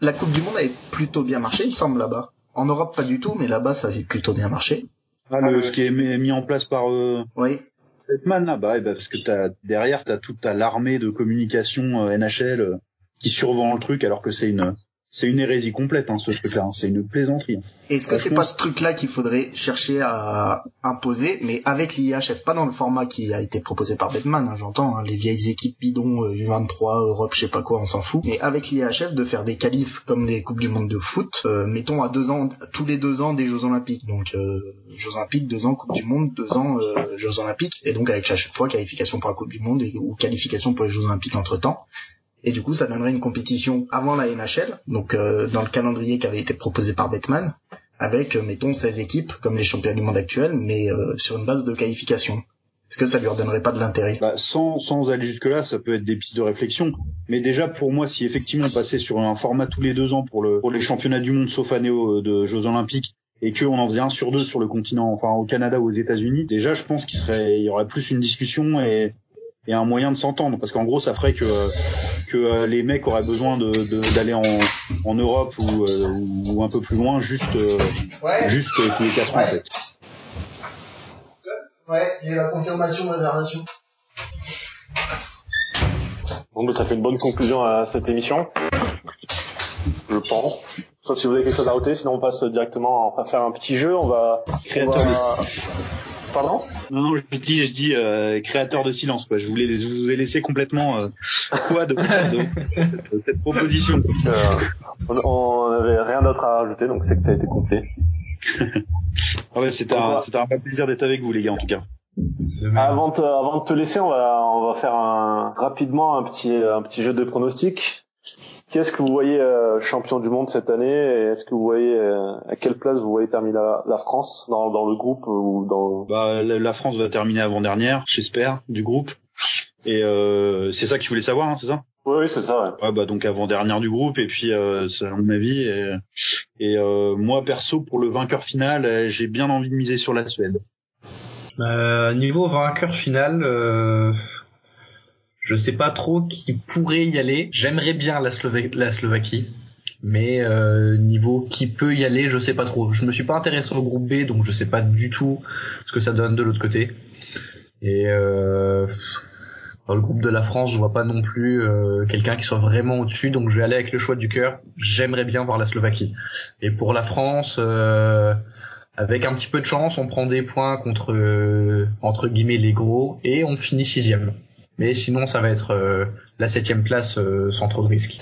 La Coupe du Monde avait plutôt bien marché, il semble, là-bas. En Europe, pas du tout, mais là-bas, ça avait plutôt bien marché. Ah, le, ce qui est mis en place par euh, Oui. Batman là, bah, ouais, bah, parce que t'as derrière t'as toute ta l'armée de communication euh, NHL euh, qui survend le truc alors que c'est une c'est une hérésie complète, hein, ce truc-là. hein. C'est une plaisanterie. hein. Est-ce que c'est pas ce truc-là qu'il faudrait chercher à imposer, mais avec l'IHF, pas dans le format qui a été proposé par Batman, hein, j'entends, hein, les vieilles équipes bidons, euh, U23, Europe, je sais pas quoi, on s'en fout, mais avec l'IHF de faire des qualifs comme les Coupes du Monde de foot, euh, mettons à deux ans, tous les deux ans des Jeux Olympiques, donc euh, Jeux Olympiques, deux ans Coupe du Monde, deux ans euh, Jeux Olympiques, et donc avec à chaque fois qualification pour la Coupe du Monde et, ou qualification pour les Jeux Olympiques entre-temps. Et du coup, ça donnerait une compétition avant la NHL, donc euh, dans le calendrier qui avait été proposé par Batman, avec, euh, mettons, 16 équipes, comme les champions du monde actuels, mais euh, sur une base de qualification. Est-ce que ça lui redonnerait pas de l'intérêt? Bah, sans, sans aller jusque-là, ça peut être des pistes de réflexion. Mais déjà, pour moi, si effectivement on passait sur un format tous les deux ans pour, le, pour les championnats du monde, sauf année euh, de Jeux Olympiques, et qu'on en faisait un sur deux sur le continent, enfin au Canada ou aux États-Unis, déjà, je pense qu'il serait, il y aurait plus une discussion et, et un moyen de s'entendre. Parce qu'en gros, ça ferait que, que euh, les mecs auraient besoin de, de- d'aller en, en Europe ou, euh, ou un peu plus loin, juste, euh, Ouais, juste euh, tous les quatre ans, en fait. ouais, j'ai la confirmation de réservation. Bon, bah, ça fait une bonne conclusion à cette émission. Je pense. Sauf si vous avez quelque chose à rajouter, sinon on passe directement, on va faire un petit jeu, on va... on Créateur va- Pardon? Non, non, je dis, je dis euh, créateur de silence, quoi. Je voulais, je vous ai laissé complètement euh, quoi de, de cette, cette proposition. Euh, on, on avait rien d'autre à rajouter, donc c'est que t'as été complet. Ah ouais, c'était un, c'était un vrai plaisir d'être avec vous, les gars, en tout cas. Avant de, avant de te laisser, on va, on va faire un, rapidement un petit, un petit jeu de pronostics. Qui est-ce que vous voyez euh, champion du monde cette année et est-ce que vous voyez euh, à quelle place vous voyez terminer la, la France dans, dans le groupe ou dans Bah, la, France va terminer avant dernière, j'espère, du groupe. Et euh, c'est ça que tu voulais savoir, hein, c'est ça? Oui, oui, c'est ça. Ouais. Ouais, bah donc avant dernière du groupe. Et puis, euh, c'est à mon avis. Et, et euh, moi, perso, pour le vainqueur final, euh, j'ai bien envie de miser sur la Suède. Euh, niveau vainqueur final, euh, je sais pas trop qui pourrait y aller. J'aimerais bien la, la Slovaquie, mais euh, niveau qui peut y aller, je sais pas trop. Je me suis pas intéressé au groupe B, donc je sais pas du tout ce que ça donne de l'autre côté. Et euh, dans le groupe de la France, je vois pas non plus euh, quelqu'un qui soit vraiment au-dessus, donc je vais aller avec le choix du cœur. J'aimerais bien voir la Slovaquie. Et pour la France. Euh, avec un petit peu de chance, on prend des points contre euh, entre guillemets les gros et on finit sixième. Mais sinon, ça va être euh, la septième place euh, sans trop de risques.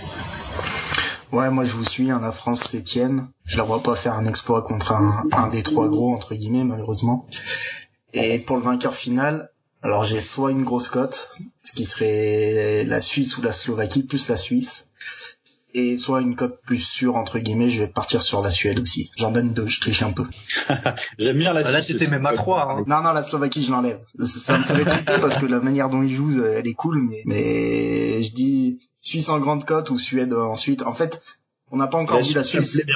Ouais, moi je vous suis, hein, la France septième. Je la vois pas faire un exploit contre un, un des trois gros, entre guillemets, malheureusement. Et pour le vainqueur final, alors j'ai soit une grosse cote, ce qui serait la Suisse ou la Slovaquie, plus la Suisse. Et soit une cote plus sûre, entre guillemets, je vais partir sur la Suède aussi. J'en donne deux, je triche un peu. J'aime bien la Ah, là, Suisse c'était même à trois. Hein. Non, non, la Slovaquie, je l'enlève. Ça, ça me ferait triper parce que la manière dont ils jouent, euh, elle est cool, mais, mais je dis Suisse en grande cote ou Suède ensuite. En fait, on n'a pas encore La vu la Suisse,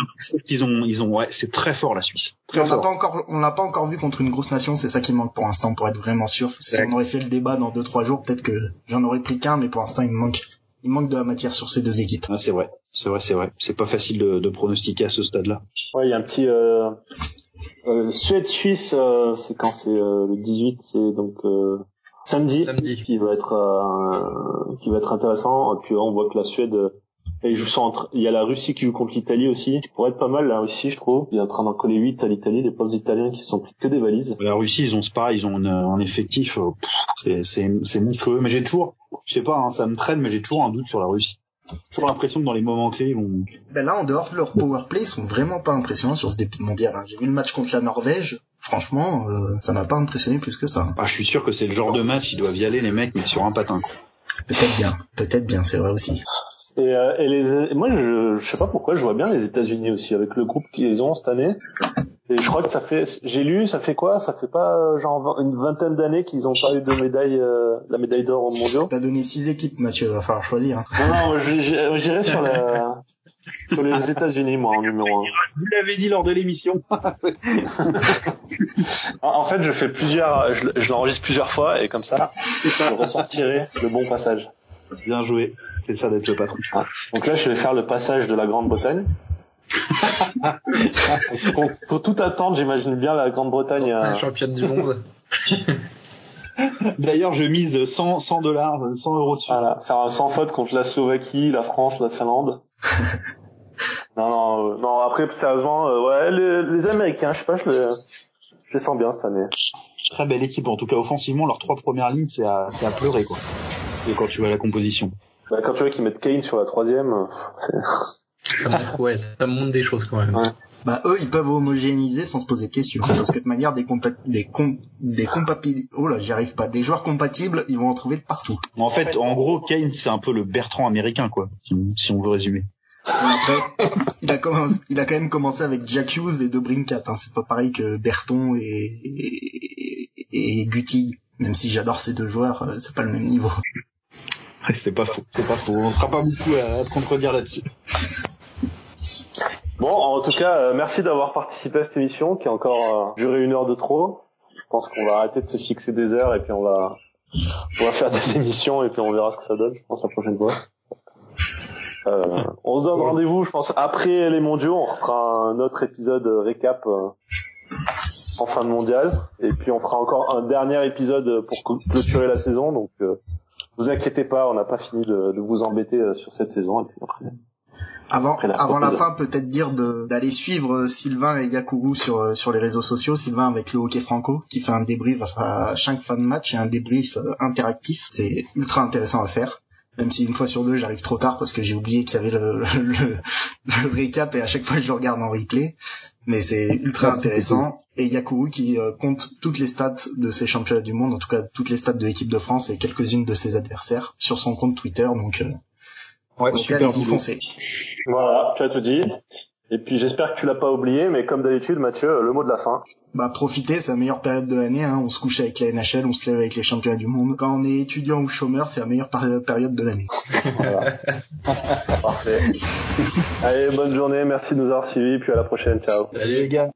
ont, ils ont, ouais, c'est très fort la Suisse. Très on n'a pas encore, on l'a pas encore vu contre une grosse nation, c'est ça qui manque pour l'instant pour être vraiment sûr. Si on aurait fait le débat dans deux trois jours, peut-être que j'en aurais pris qu'un, mais pour l'instant il me manque, il manque de la matière sur ces deux équipes. Ah, c'est vrai, c'est vrai, c'est vrai. C'est pas facile de, de pronostiquer à ce stade-là. Ouais, il y a un petit euh, euh, Suède-Suisse, euh, c'est quand c'est euh, le 18, c'est donc euh, samedi, Samedi. qui va être euh, qui va être intéressant. Et puis on voit que la Suède, euh, elle joue ça entre. Il y a la Russie qui joue contre l'Italie aussi, qui pourrait être pas mal la Russie, je trouve. Il est en train d'en coller 8 à l'Italie, les pauvres Italiens qui se sont pris que des valises. La Russie, ils ont ce pareil, ils ont une- un effectif, euh, c'est, c'est, c'est monstrueux. Mais j'ai toujours, je sais pas, hein, ça me traîne, mais j'ai toujours un doute sur la Russie. J'ai toujours l'impression que dans les moments clés, ils vont, Ben là, en dehors de leur power play, ils sont vraiment pas impressionnants sur ce début mondial. hein. J'ai vu le match contre la Norvège, franchement, euh, ça m'a pas impressionné plus que ça. ah, je suis sûr que c'est le genre de match, ils doivent y aller, les mecs, mais sur un patin, quoi. Peut-être bien, peut-être bien, c'est vrai aussi. Et, euh, et les, et moi, je, je sais pas pourquoi, je vois bien les États-Unis aussi avec le groupe qu'ils ont cette année. Et je crois que ça fait, j'ai lu, ça fait quoi? Ça fait pas genre une vingtaine d'années qu'ils ont pas eu de médaille, euh, la médaille d'or aux mondiaux. T'as donné six équipes, Mathieu, va falloir choisir. hein. Non, non, j'irai sur la, sur les États-Unis, moi, en numéro un. Vous l'avez dit lors de l'émission. En en fait, je fais plusieurs, je, je l'enregistre plusieurs fois et comme ça, je ressortirai le bon passage. Bien joué. C'est ça d'être le patron. Donc là, je vais faire le passage de la Grande-Bretagne. pour, pour tout attendre, j'imagine bien la Grande-Bretagne. euh, Championne du monde. D'ailleurs, je mise 100, 100 dollars, 100 euros dessus. Voilà, faire un sans faute contre la Slovaquie, la France, la Finlande. Non, non, euh, non. Après, sérieusement, euh, ouais, les, les Américains, je sais pas, je les, je les sens bien cette année. Très belle équipe, en tout cas offensivement, leurs trois premières lignes, c'est à, c'est à pleurer quoi. Et quand tu vois la composition. Bah, quand tu vois qu'ils mettent Kane sur la troisième, c'est... Ça montre, ouais, ça montre des choses quand même. Ouais. Bah eux, ils peuvent homogénéiser sans se poser de questions. Parce que de manière, des compa des com des compatibles, oh là, j'y arrive pas. Des joueurs compatibles, ils vont en trouver de partout. En fait, en gros, Kane, c'est un peu le Bertrand américain quoi, si, on veut résumer. Après, il a commencé, il a quand même commencé avec Jack Hughes et De Brincat. Hein. C'est pas pareil que Berton et, et, et Guti. Même si j'adore ces deux joueurs, euh, c'est pas le même niveau. C'est pas faux, c'est pas faux. On sera pas beaucoup à, te contredire là-dessus. Bon, en tout cas, euh, merci d'avoir participé à cette émission qui a encore euh, duré une heure de trop. Je pense qu'on va arrêter de se fixer des heures et puis on va, faire des émissions et puis on verra ce que ça donne, je pense, la prochaine fois. Euh, on se donne rendez-vous, je pense, après les mondiaux. On fera un autre épisode récap en fin de mondial. Et puis on fera encore un dernier épisode pour cl- clôturer la saison. Donc, vous inquiétez pas, on n'a pas fini de, de vous embêter euh, sur cette saison. Et puis après, Avant, Après la avant la fin, peut-être dire de- d'aller suivre euh, Sylvain et Yakuru sur euh, sur les réseaux sociaux. Sylvain avec le hockey franco, qui fait un débrief à chaque fin de match et un débrief interactif. C'est ultra intéressant à faire. Même si une fois sur deux, j'arrive trop tard parce que j'ai oublié qu'il y avait le, le, le récap et à chaque fois je le regarde en replay. Mais c'est ultra intéressant. Et Yakuru qui euh, compte toutes les stats de ses championnats du monde, en tout cas toutes les stats de l'équipe de France et quelques-unes de ses adversaires sur son compte Twitter. Donc, euh, Ouais, donc super. allez-y, foncez. voilà, tu as tout dit. Et puis j'espère que tu l'as pas oublié, mais comme d'habitude, Mathieu, le mot de la fin. Bah profitez, c'est la meilleure période de l'année. Hein. On se couche avec la NHL, on se lève avec les championnats du monde. Quand on est étudiant ou chômeur, c'est la meilleure période de l'année. Voilà. Parfait. Allez, bonne journée, merci de nous avoir suivis, puis à la prochaine, ciao. Salut Les gars.